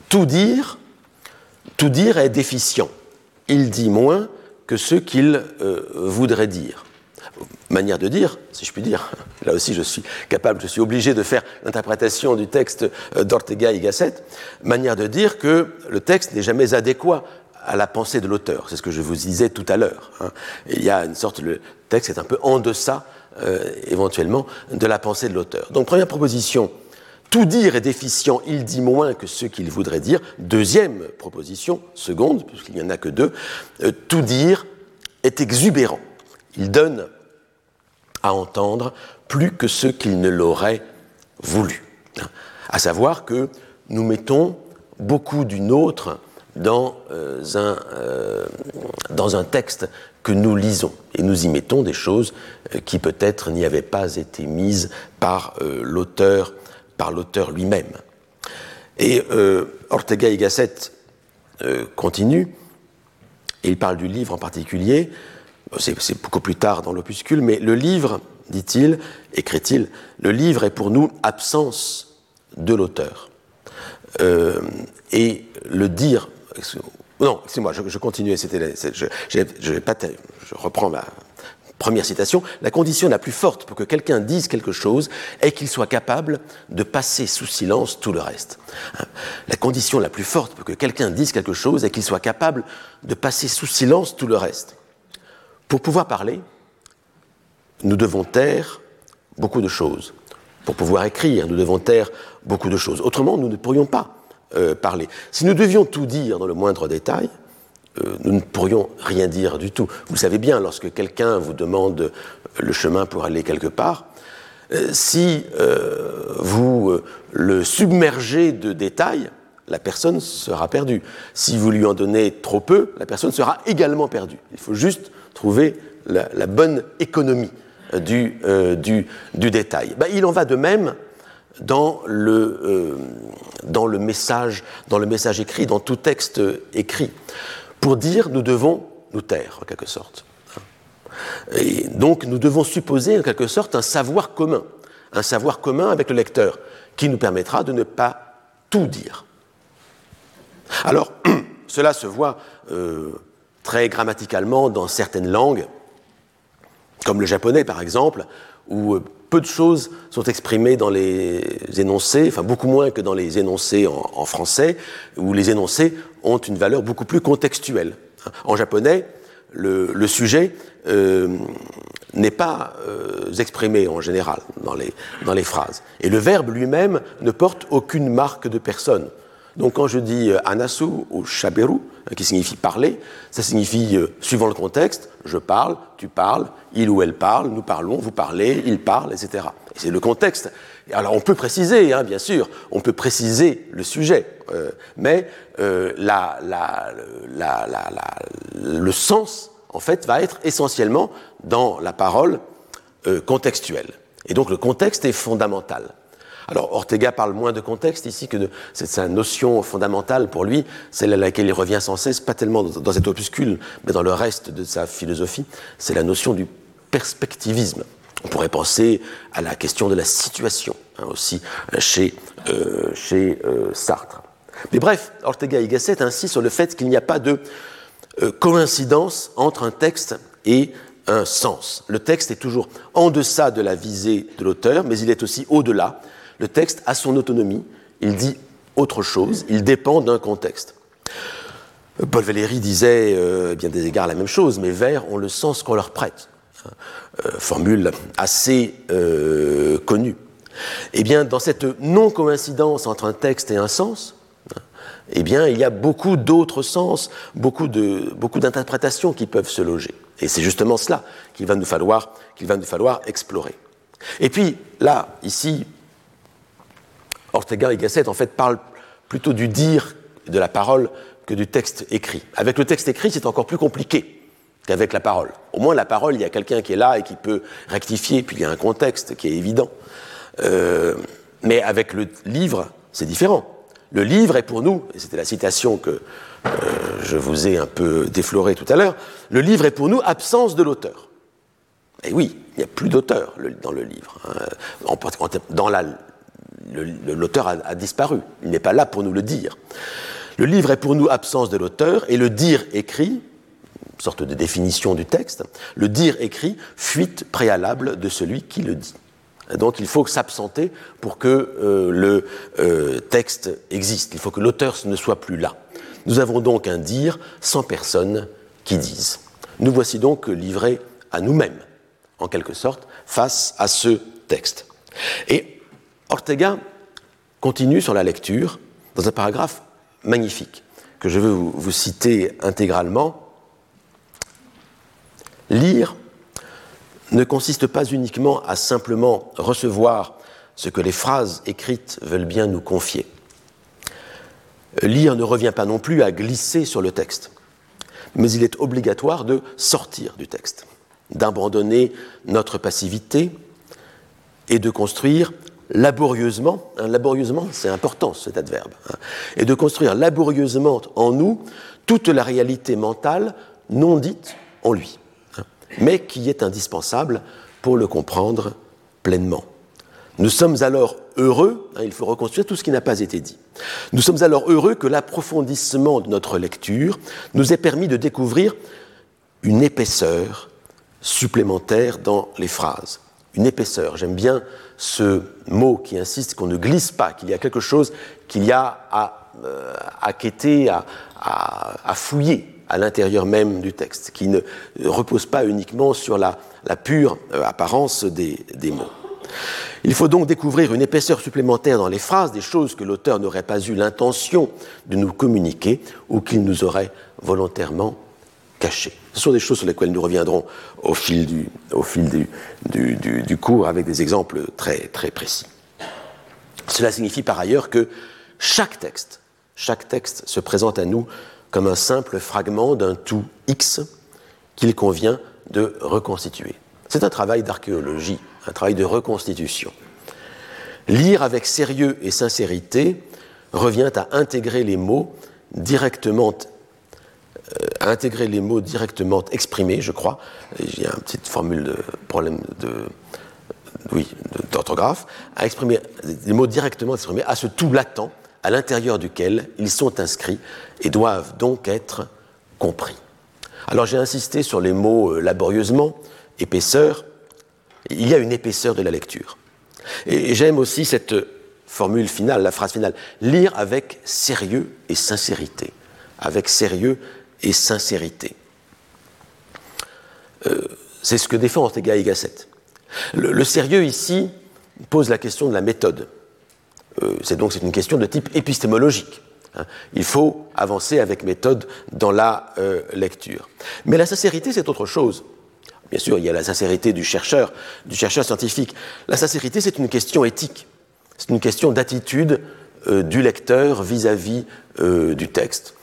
Tout dire, tout dire est déficient. Il dit moins que ce qu'il euh, voudrait dire. Manière de dire, si je puis dire, là aussi je suis capable, je suis obligé de faire l'interprétation du texte euh, d'Ortega y Gasset, manière de dire que le texte n'est jamais adéquat à la pensée de l'auteur. C'est ce que je vous disais tout à l'heure. Hein. Il y a une sorte, le texte est un peu en deçà, euh, éventuellement, de la pensée de l'auteur. Donc première proposition, tout dire est déficient, il dit moins que ce qu'il voudrait dire. Deuxième proposition, seconde, puisqu'il n'y en a que deux, euh, tout dire est exubérant. Il donne à entendre plus que ce qu'il ne l'aurait voulu. À savoir que nous mettons beaucoup du nôtre dans, euh, un, euh, dans un texte que nous lisons. Et nous y mettons des choses euh, qui peut-être n'y avaient pas été mises par l'auteur, par l'auteur lui-même. Et Ortega y Gasset continue, et il parle du livre en particulier, c'est beaucoup plus tard dans l'opuscule, mais le livre, dit-il, écrit-il, le livre est pour nous absence de l'auteur. et le dire non, c'est moi, je, continue, c'était, je, je, je reprends ma première citation. La condition la plus forte pour que quelqu'un dise quelque chose est qu'il soit capable de passer sous silence tout le reste. Hein. La condition la plus forte pour que quelqu'un dise quelque chose est qu'il soit capable de passer sous silence tout le reste. Pour pouvoir parler, nous devons taire beaucoup de choses. Pour pouvoir écrire, nous devons taire beaucoup de choses. Autrement, nous ne pourrions pas euh, parler. Si nous devions tout dire dans le moindre détail, euh, nous ne pourrions rien dire du tout. Vous savez bien, lorsque quelqu'un vous demande le chemin pour aller quelque part, euh, si vous le submergez de détails, la personne sera perdue. Si vous lui en donnez trop peu, la personne sera également perdue. Il faut juste trouver la, bonne économie du, du, du détail. Ben, il en va de même dans le, euh, dans le message, dans le message écrit, dans tout texte écrit. Pour dire, nous devons nous taire, en quelque sorte. Et donc, nous devons supposer, en quelque sorte, un savoir commun, un savoir commun avec le lecteur, qui nous permettra de ne pas tout dire. Alors, cela se voit euh, très grammaticalement dans certaines langues, comme le japonais par exemple, où euh, peu de choses sont exprimées dans les énoncés, enfin beaucoup moins que dans les énoncés en, français, où les énoncés ont une valeur beaucoup plus contextuelle. En japonais, le, sujet euh, n'est pas euh, exprimé en général dans les, dans les phrases. Et le verbe lui-même ne porte aucune marque de personne. Donc quand je dis euh, anasu ou shaberu, euh, qui signifie parler, ça signifie, euh, suivant le contexte, je parle, tu parles, il ou elle parle, nous parlons, vous parlez, il parle, etc. c'est le contexte. Alors on peut préciser, hein, bien sûr, on peut préciser le sujet, mais la, la, la, le sens, en fait, va être essentiellement dans la parole contextuelle. Et donc le contexte est fondamental. Alors Ortega parle moins de contexte ici que de sa notion fondamentale pour lui, celle à laquelle il revient sans cesse, pas tellement dans, cet opuscule, mais dans le reste de sa philosophie, c'est la notion du perspectivisme. On pourrait penser à la question de la situation hein, aussi chez, euh, chez euh, Sartre. Mais bref, Ortega y Gasset insiste sur le fait qu'il n'y a pas de euh, coïncidence entre un texte et un sens. Le texte est toujours en deçà de la visée de l'auteur, mais il est aussi au-delà, le texte a son autonomie, il dit autre chose, il dépend d'un contexte. Paul Valéry disait, euh, bien des égards, la même chose, mais vers ont le sens qu'on leur prête. Euh, formule assez euh, connue. Eh bien, dans cette non-coïncidence entre un texte et un sens, eh bien, il y a beaucoup d'autres sens, beaucoup, d'interprétations qui peuvent se loger. Et c'est justement cela qu'il va nous qu'il va nous falloir explorer. Et puis, là, ici, Ortega y Gasset, en fait, parle plutôt du dire, de la parole, que du texte écrit. Avec le texte écrit, c'est encore plus compliqué qu'avec la parole. Au moins, la parole, il y a quelqu'un qui est là et qui peut rectifier, puis il y a un contexte qui est évident. Euh, mais avec le livre, c'est différent. Le livre est pour nous, et c'était la citation que euh, je vous ai un peu déflorée tout à l'heure, le livre est pour nous absence de l'auteur. Et oui, il n'y a plus d'auteur dans le livre. Hein. Dans la l'auteur a, disparu. Il n'est pas là pour nous le dire. Le livre est pour nous absence de l'auteur et le dire écrit, sorte de définition du texte, le dire écrit, fuite préalable de celui qui le dit. donc il faut s'absenter pour que euh, le euh, texte existe. Il faut que l'auteur ne soit plus là. Nous avons donc un dire sans personne qui dise. Nous voici donc livrés à nous-mêmes, en quelque sorte, face à ce texte. Et Ortega continue sur la lecture dans un paragraphe magnifique que je veux vous, citer intégralement. Lire ne consiste pas uniquement à simplement recevoir ce que les phrases écrites veulent bien nous confier. Lire ne revient pas non plus à glisser sur le texte, mais il est obligatoire de sortir du texte, d'abandonner notre passivité et de construire laborieusement, hein, laborieusement c'est important cet adverbe, hein, et de construire laborieusement en nous toute la réalité mentale non dite en lui, hein, mais qui est indispensable pour le comprendre pleinement. Nous sommes alors heureux, il faut reconstruire tout ce qui n'a pas été dit, nous sommes alors heureux que l'approfondissement de notre lecture nous ait permis de découvrir une épaisseur supplémentaire dans les phrases. Une épaisseur, j'aime bien ce mot qui insiste qu'on ne glisse pas, qu'il y a quelque chose qu'il y a à, euh, quêter, à, fouiller à l'intérieur même du texte, qui ne repose pas uniquement sur la, pure euh, apparence des mots. Il faut donc découvrir une épaisseur supplémentaire dans les phrases, des choses que l'auteur n'aurait pas eu l'intention de nous communiquer ou qu'il nous aurait volontairement Ce sont des choses sur lesquelles nous reviendrons au fil du, cours avec des exemples très, très précis. Cela signifie par ailleurs que chaque texte, chaque texte se présente à nous comme un simple fragment d'un tout X qu'il convient de reconstituer. C'est un travail d'archéologie un travail de reconstitution. Lire avec sérieux et sincérité revient à intégrer les mots directement à intégrer les mots directement exprimés, je crois. J'ai une petite formule de problème de, oui, d'orthographe, à exprimer les mots directement exprimés à ce tout latent à l'intérieur duquel ils sont inscrits et doivent donc être compris. Alors j'ai insisté sur les mots euh, laborieusement, épaisseur, il y a une épaisseur de la lecture. Et j'aime aussi cette formule finale, la phrase finale, lire avec sérieux et sincérité. Avec sérieux et sincérité. Euh, c'est ce que défend Ortega y Gasset. Le, sérieux ici pose la question de la méthode. Euh, c'est donc une question de type épistémologique. Hein. Il faut avancer avec méthode dans la euh, lecture. Mais la sincérité, c'est autre chose. Bien sûr, il y a la sincérité du chercheur, du chercheur scientifique. La sincérité, c'est une question éthique. C'est une question d'attitude du lecteur vis-à-vis du texte.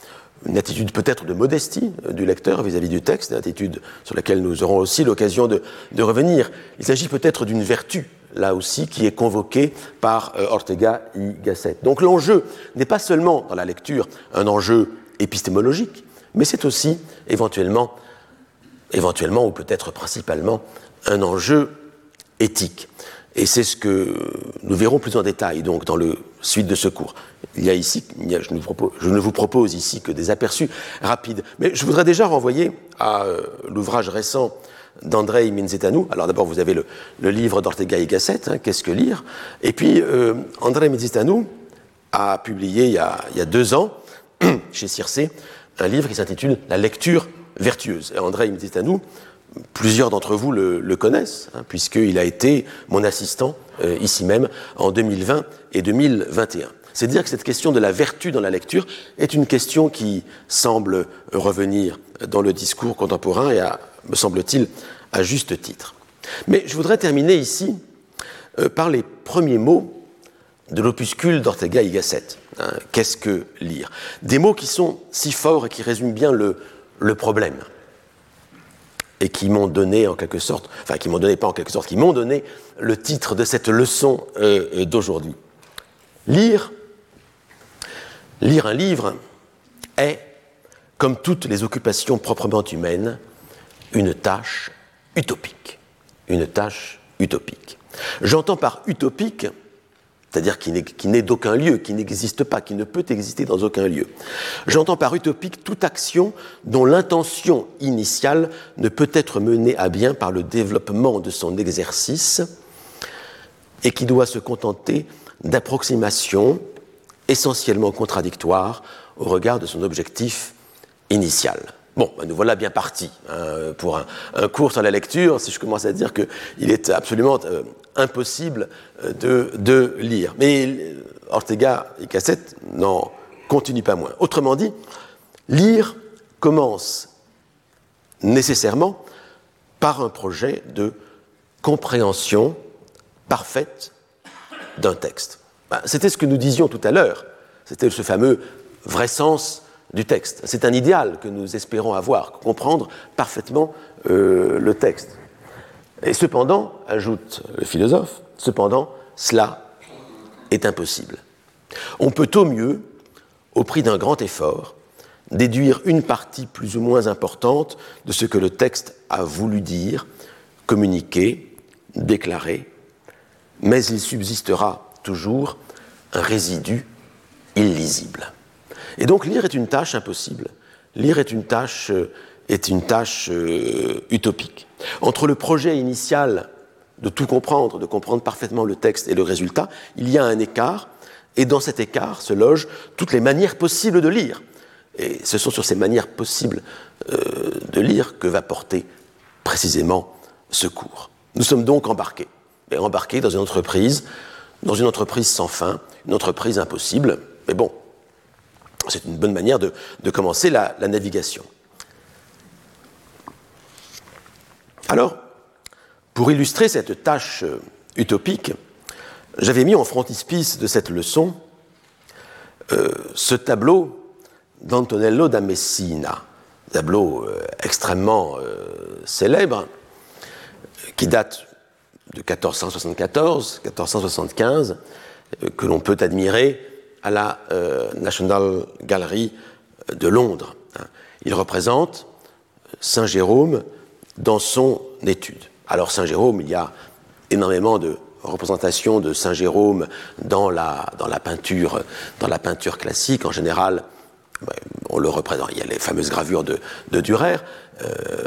Une attitude peut-être de modestie euh, du lecteur vis-à-vis du texte, une attitude sur laquelle nous aurons aussi l'occasion de, revenir. Il s'agit peut-être d'une vertu, là aussi, qui est convoquée par Ortega y Gasset. Donc l'enjeu n'est pas seulement dans la lecture un enjeu épistémologique, mais c'est aussi éventuellement éventuellement ou peut-être principalement un enjeu éthique. Et c'est ce que nous verrons plus en détail donc dans le suite de ce cours. Il y a ici, je, ne vous propose ici que des aperçus rapides, mais je voudrais déjà renvoyer à euh, l'ouvrage récent d'Andrei Minzetanou. Alors d'abord, vous avez le, livre d'Ortega y Gasset, hein, Qu'est-ce que lire? Et puis, euh, Andrei Minzetanou a publié il y a, deux ans, chez Circe, un livre qui s'intitule La lecture vertueuse. Et André nous, plusieurs d'entre vous le, connaissent, hein, puisqu'il a été mon assistant euh, ici même en 2020 et 2021. C'est dire que cette question de la vertu dans la lecture est une question qui semble revenir dans le discours contemporain et, à, me semble-t-il, à juste titre. Mais je voudrais terminer ici euh, par les premiers mots de l'opuscule d'Ortega y Gasset. Hein, qu'est-ce que lire? Des mots qui sont si forts et qui résument bien le, problème et qui m'ont donné en quelque sorte, enfin qui m'ont donné pas en quelque sorte, qui m'ont donné le titre de cette leçon euh, d'aujourd'hui. Lire, lire un livre est, comme toutes les occupations proprement humaines, une tâche utopique. Une tâche utopique. J'entends par utopique c'est-à-dire qui n'est d'aucun lieu, qui n'existe pas, qui ne peut exister dans aucun lieu. J'entends par utopique toute action dont l'intention initiale ne peut être menée à bien par le développement de son exercice et qui doit se contenter d'approximations essentiellement contradictoires au regard de son objectif initial. Bon, ben nous voilà bien partis hein, pour un, cours sur la lecture, si je commence à dire qu'il est absolument euh, impossible euh, de, lire. Mais euh, Ortega et Cassette n'en continuent pas moins. Autrement dit, lire commence nécessairement par un projet de compréhension parfaite d'un texte. Ben, c'était ce que nous disions tout à l'heure. C'était ce fameux vrai sens du texte. C'est un idéal que nous espérons avoir, comprendre parfaitement euh, le texte. Et cependant, ajoute le philosophe, cependant, cela est impossible. On peut au mieux, au prix d'un grand effort, déduire une partie plus ou moins importante de ce que le texte a voulu dire, communiquer, déclarer, mais il subsistera toujours un résidu illisible. Et donc lire est une tâche impossible. Lire est une tâche, euh, est une tâche euh, utopique. Entre le projet initial de tout comprendre, de comprendre parfaitement le texte et le résultat, il y a un écart, et dans cet écart se logent toutes les manières possibles de lire. Et ce sont sur ces manières possibles euh, de lire que va porter précisément ce cours. Nous sommes donc embarqués, et embarqués dans une entreprise, dans une entreprise sans fin, une entreprise impossible, mais bon, c'est une bonne manière de, commencer la, navigation. Alors, pour illustrer cette tâche euh, utopique, j'avais mis en frontispice de cette leçon euh, ce tableau d'Antonello da Messina, tableau euh, extrêmement célèbre, qui date de 1474-1475, que l'on peut admirer à la euh, National Gallery de Londres. Il représente Saint Jérôme dans son étude. Alors Saint Jérôme, il y a énormément de représentations de Saint Jérôme dans la, dans la, peinture, dans la peinture classique. En général, on le représente. Il y a les fameuses gravures de, de Dürer. Euh,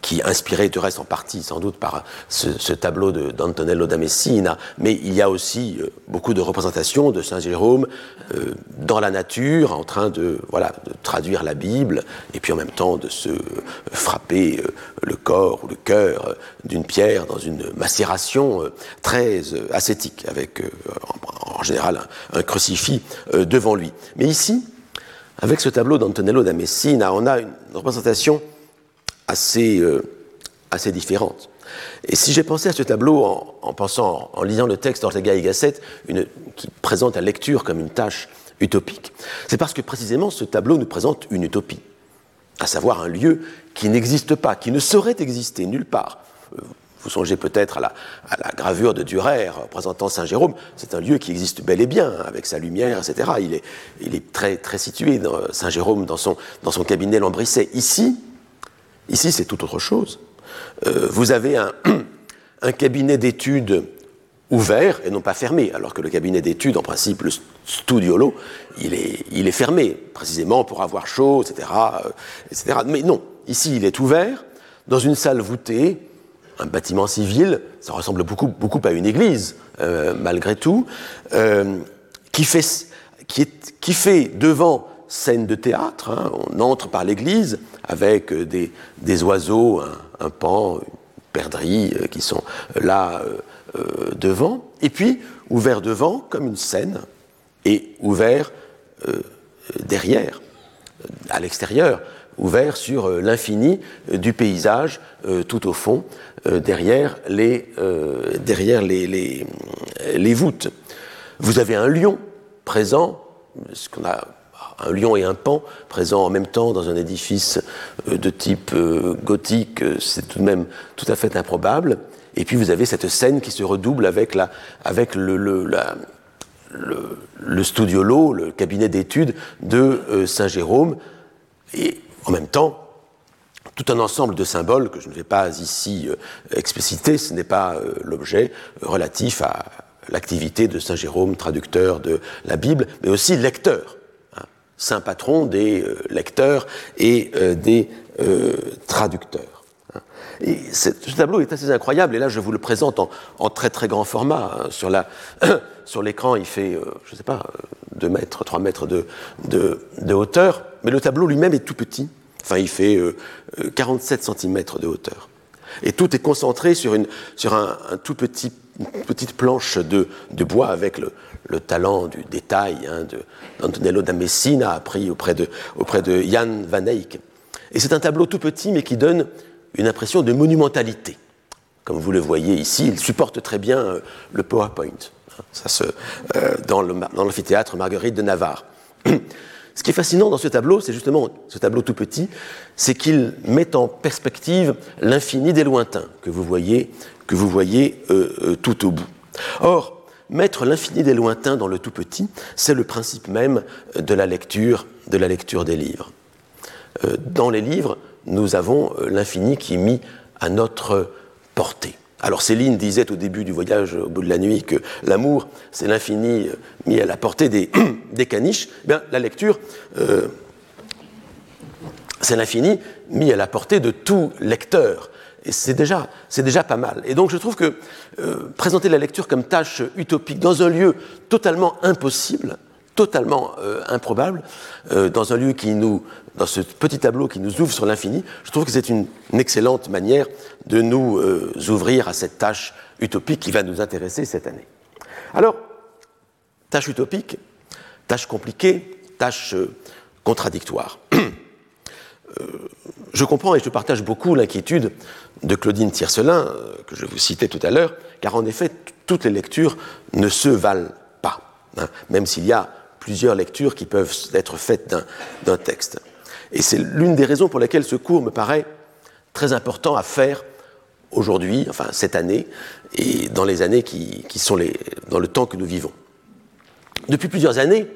qui inspiré du reste en partie sans doute par ce, tableau d'Antonello da Messina, mais il y a aussi euh, beaucoup de représentations de Saint Jérôme euh, dans la nature, en train de, voilà, traduire la Bible, et puis en même temps de se frapper euh, le corps ou le cœur d'une pierre dans une macération très ascétique, avec en, général un, crucifix devant lui. Mais ici, avec ce tableau d'Antonello da Messina, on a une représentation assez, euh, assez différentes. Et si j'ai pensé à ce tableau en, pensant, en lisant le texte d'Ortega y Gasset, une, qui présente la lecture comme une tâche utopique, c'est parce que précisément ce tableau nous présente une utopie, à savoir un lieu qui n'existe pas, qui ne saurait exister nulle part. Euh, vous songez peut-être à la, gravure de Durer représentant Saint Jérôme. C'est un lieu qui existe bel et bien, avec sa lumière, etc. Il est, il est très, très situé, Saint Jérôme, dans son, dans son cabinet Lambrisset. Ici, Ici, c'est tout autre chose. Euh, vous avez un, cabinet d'études ouvert et non pas fermé, alors que le cabinet d'études, en principe, le studiolo, il est, fermé, précisément pour avoir chaud, etc., euh, etc. Mais non, ici, il est ouvert, dans une salle voûtée, un bâtiment civil, ça ressemble beaucoup, beaucoup à une église, euh, malgré tout, qui fait devant scène de théâtre, hein, on entre par l'église, avec euh, des, oiseaux, un, pan, une perdrix euh, qui sont euh, là devant, et puis ouvert devant comme une scène, et ouvert derrière, à l'extérieur, ouvert sur l'infini du paysage tout au fond, derrière, les, derrière les, les, voûtes. Vous avez un lion présent, ce qu'on a un lion et un pan présents en même temps dans un édifice euh, de type euh, gothique, euh, c'est tout de même tout à fait improbable. Et puis vous avez cette scène qui se redouble avec, la, avec le, le, la, le, le cabinet d'études de Saint-Jérôme, et en même temps, tout un ensemble de symboles que je ne vais pas ici expliciter, ce n'est pas l'objet relatif à l'activité de Saint Jérôme, traducteur de la Bible, mais aussi lecteur saint patron des euh, lecteurs et euh, des euh, traducteurs. Et ce tableau est assez incroyable, et là je vous le présente en, très très grand format. Hein. Sur, l'écran, il fait, je ne sais pas, 2 mètres, 3 mètres de, hauteur, mais le tableau lui-même est tout petit. Enfin, il fait 47 cm de hauteur. Et tout est concentré sur, une, sur un, tout petit petite planche de bois avec le, le talent du détail hein, d'Antonello da Messina appris auprès de, auprès de Jan van Eyck. Et c'est un tableau tout petit mais qui donne une impression de monumentalité, comme vous le voyez ici, il supporte très bien euh, le PowerPoint. Ça se, euh, dans l'amphithéâtre Marguerite de Navarre. Ce qui est fascinant dans ce tableau, c'est justement ce tableau tout petit, c'est qu'il met en perspective l'infini des lointains que vous voyez, que vous voyez euh, tout au bout. Or, mettre l'infini des lointains dans le tout petit, c'est le principe même de la lecture, de la lecture des livres. dans les livres, nous avons l'infini qui est mis à notre portée. Alors Céline disait au début du voyage au bout de la nuit que l'amour, c'est l'infini euh, mis à la portée des, caniches. Eh bien, la lecture, euh, c'est l'infini mis à la portée de tout lecteur. C'est déjà, pas mal. Et donc je trouve que euh, présenter la lecture comme tâche utopique dans un lieu totalement impossible, totalement improbable, dans un lieu qui nous dans ce petit tableau qui nous ouvre sur l'infini, je trouve que c'est une, excellente manière de nous euh, ouvrir à cette tâche utopique qui va nous intéresser cette année. Alors, tâche utopique, tâche compliquée, tâche euh, contradictoire. Euh, je comprends et je partage beaucoup l'inquiétude de Claudine Tiercelin, que je vous citais tout à l'heure, car en effet, toutes les lectures ne se valent pas, hein, même s'il y a plusieurs lectures qui peuvent être faites d'un texte. Et c'est l'une des raisons pour lesquelles ce cours me paraît très important à faire aujourd'hui, enfin cette année, et dans les années qui, sont dans le temps que nous vivons. Depuis plusieurs années,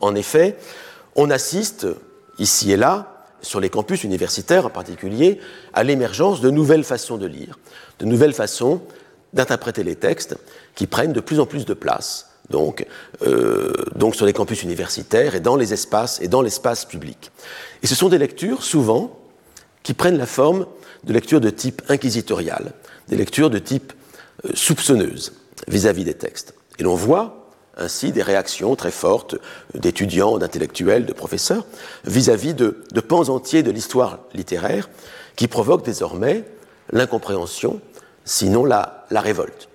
en effet, on assiste, ici et là, sur les campus universitaires en particulier, à l'émergence de nouvelles façons de lire, de nouvelles façons d'interpréter les textes qui prennent de plus en plus de place donc, euh, donc sur les campus universitaires et dans les espaces et dans l'espace public. Et ce sont des lectures, souvent, qui prennent la forme de lectures de type inquisitorial, des lectures de type euh, soupçonneuse vis-à-vis des textes. Et l'on voit ainsi des réactions très fortes d'étudiants, d'intellectuels, de professeurs vis-à-vis de, pans entiers de l'histoire littéraire qui provoquent désormais l'incompréhension, sinon la, révolte,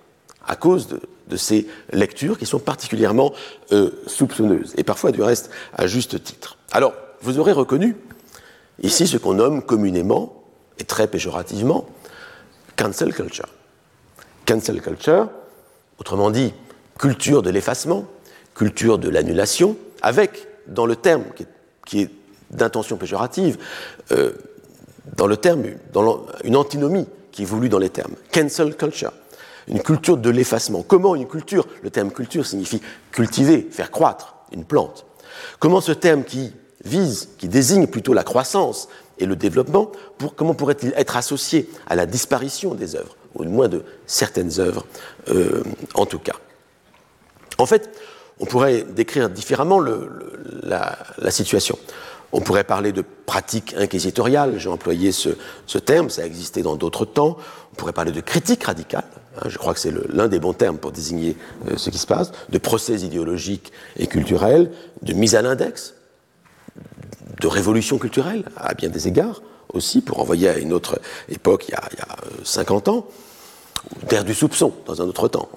à cause de, de ces lectures qui sont particulièrement euh, soupçonneuses, et parfois du reste à juste titre. Alors, vous aurez reconnu ici ce qu'on nomme communément, et très péjorativement, cancel culture. Cancel culture, autrement dit, culture de l'effacement, culture de l'annulation, avec, dans le terme qui est, d'intention péjorative, euh, dans le terme, une antinomie qui est voulue dans les termes, cancel culture une culture de l'effacement. Comment une culture Le terme culture signifie cultiver, faire croître une plante. Comment ce terme qui vise, qui désigne plutôt la croissance et le développement, comment pourrait-il être associé à la disparition des œuvres, ou au moins de certaines œuvres euh, en tout cas En fait, on pourrait décrire différemment la, situation. On pourrait parler de pratique inquisitoriale, j'ai employé ce, terme, ça a existé dans d'autres temps. On pourrait parler de critique radicale, Hein, je crois que c'est l'un des bons termes pour désigner euh, ce qui se passe, de procès idéologiques et culturels, de mise à l'index, de révolution culturelle, à bien des égards aussi, pour envoyer à une autre époque, il y a, 50 euh, ans, d'ère du soupçon, dans un autre temps,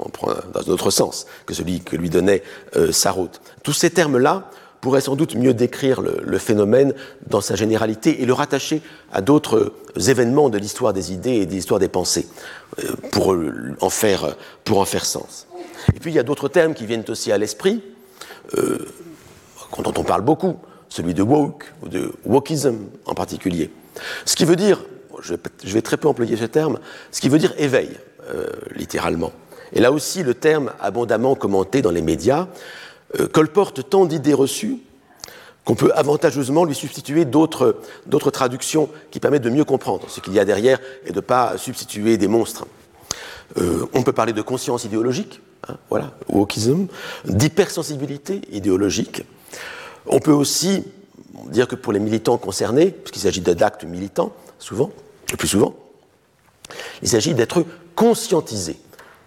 dans un autre sens que celui que lui donnait euh, Sarraute. Tous ces termes-là pourrait sans doute mieux décrire le, phénomène dans sa généralité et le rattacher à d'autres événements de l'histoire des idées et de l'histoire des pensées euh, pour en, faire, pour en faire sens. Et puis il y a d'autres termes qui viennent aussi à l'esprit, euh, dont on parle beaucoup, celui de woke ou de wokism en particulier. Ce qui veut dire, je vais, très peu employer ce terme, ce qui veut dire éveil, euh, littéralement. Et là aussi, le terme abondamment commenté dans les médias euh, colporte tant d'idées reçues qu'on peut avantageusement lui substituer d'autres traductions qui permettent de mieux comprendre ce qu'il y a derrière et de ne pas substituer des monstres. Euh, on peut parler de conscience idéologique, hein, voilà, wokism, d'hypersensibilité idéologique. On peut aussi dire que pour les militants concernés, puisqu'il s'agit d'actes militants, souvent, le plus souvent, il s'agit d'être conscientisés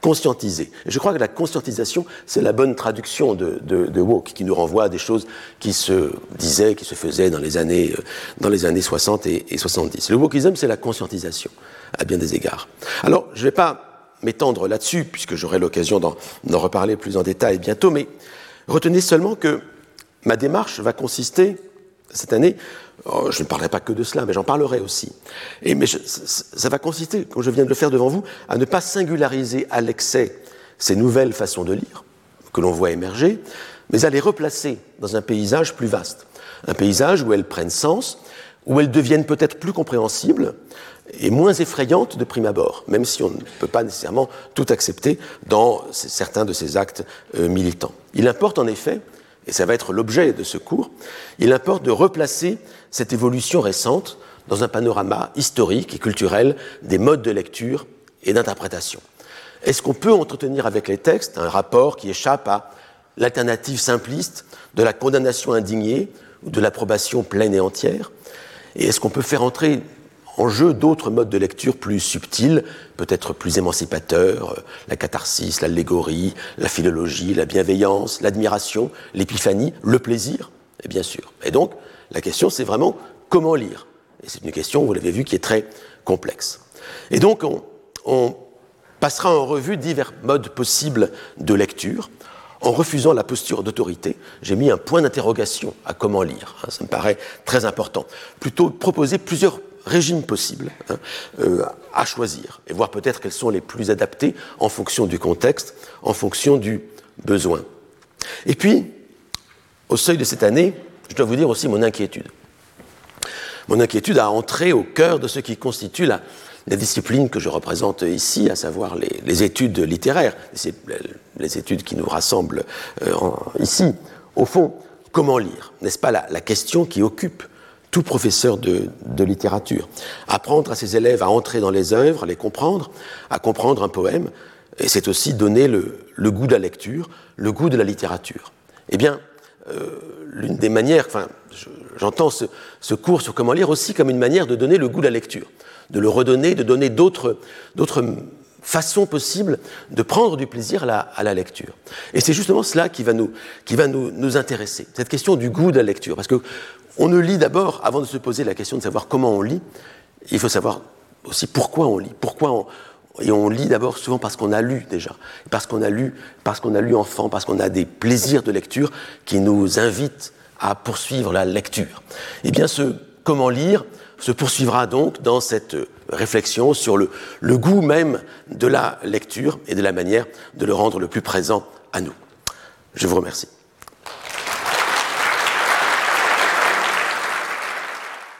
conscientiser. je crois que la conscientisation, c'est la bonne traduction de, de, woke, qui nous renvoie à des choses qui se disaient, qui se faisaient dans les années, euh, dans les années 60 et, 70. Le wokisme, c'est la conscientisation, à bien des égards. Alors, je ne vais pas m'étendre là-dessus, puisque j'aurai l'occasion d'en reparler plus en détail bientôt, mais retenez seulement que ma démarche va consister cette année, oh, je ne parlerai pas que de cela, mais j'en parlerai aussi. Et, mais ça va consister, comme je viens de le faire devant vous, à ne pas singulariser à l'excès ces nouvelles façons de lire que l'on voit émerger, mais à les replacer dans un paysage plus vaste. Un paysage où elles prennent sens, où elles deviennent peut-être plus compréhensibles et moins effrayantes de prime abord, même si on ne peut pas nécessairement tout accepter dans certains de ces actes euh, militants. Il importe en effet, et ça va être l'objet de ce cours, il importe de replacer cette évolution récente dans un panorama historique et culturel des modes de lecture et d'interprétation. Est-ce qu'on peut entretenir avec les textes un rapport qui échappe à l'alternative simpliste de la condamnation indignée ou de l'approbation pleine et entière? Et est-ce qu'on peut faire entrer en jeu d'autres modes de lecture plus subtils, peut-être plus émancipateurs, euh, la catharsis, l'allégorie, la philologie, la bienveillance, l'admiration, l'épiphanie, le plaisir, et bien sûr. Et donc, la question, c'est vraiment comment lire. Et c'est une question, vous l'avez vu, qui est très complexe. Et donc, on, on passera en revue divers modes possibles de lecture, en refusant la posture d'autorité, j'ai mis un point d'interrogation à comment lire. Hein, ça me paraît très important. Plutôt proposer plusieurs régimes possibles hein, euh, à choisir et voir peut-être quels sont les plus adaptés en fonction du contexte, en fonction du besoin. Et puis, au seuil de cette année, je dois vous dire aussi mon inquiétude. Mon inquiétude a entré au cœur de ce qui constitue la, discipline que je représente ici, à savoir les, études littéraires, les études qui nous rassemblent euh, ici. Au fond, comment lire? N'est-ce pas la, question qui occupe tout professeur de, littérature Apprendre à ses élèves à entrer dans les œuvres, à les comprendre, à comprendre un poème, et c'est aussi donner le, goût de la lecture, le goût de la littérature. Eh bien, euh, l'une des manières, enfin, j'entends ce, cours sur comment lire aussi comme une manière de donner le goût de la lecture de le redonner, de donner d'autres façons possibles de prendre du plaisir à la, lecture. Et c'est justement cela qui va, nous, qui va nous, nous, intéresser, cette question du goût de la lecture. Parce que on ne lit d'abord, avant de se poser la question de savoir comment on lit, il faut savoir aussi pourquoi on lit. Pourquoi on, et on lit d'abord souvent parce qu'on a lu déjà, parce qu'on a lu, parce qu'on a lu enfant, parce qu'on a des plaisirs de lecture qui nous invitent à poursuivre la lecture. Eh bien, ce comment lire, se poursuivra donc dans cette réflexion sur le, goût même de la lecture et de la manière de le rendre le plus présent à nous. Je vous remercie.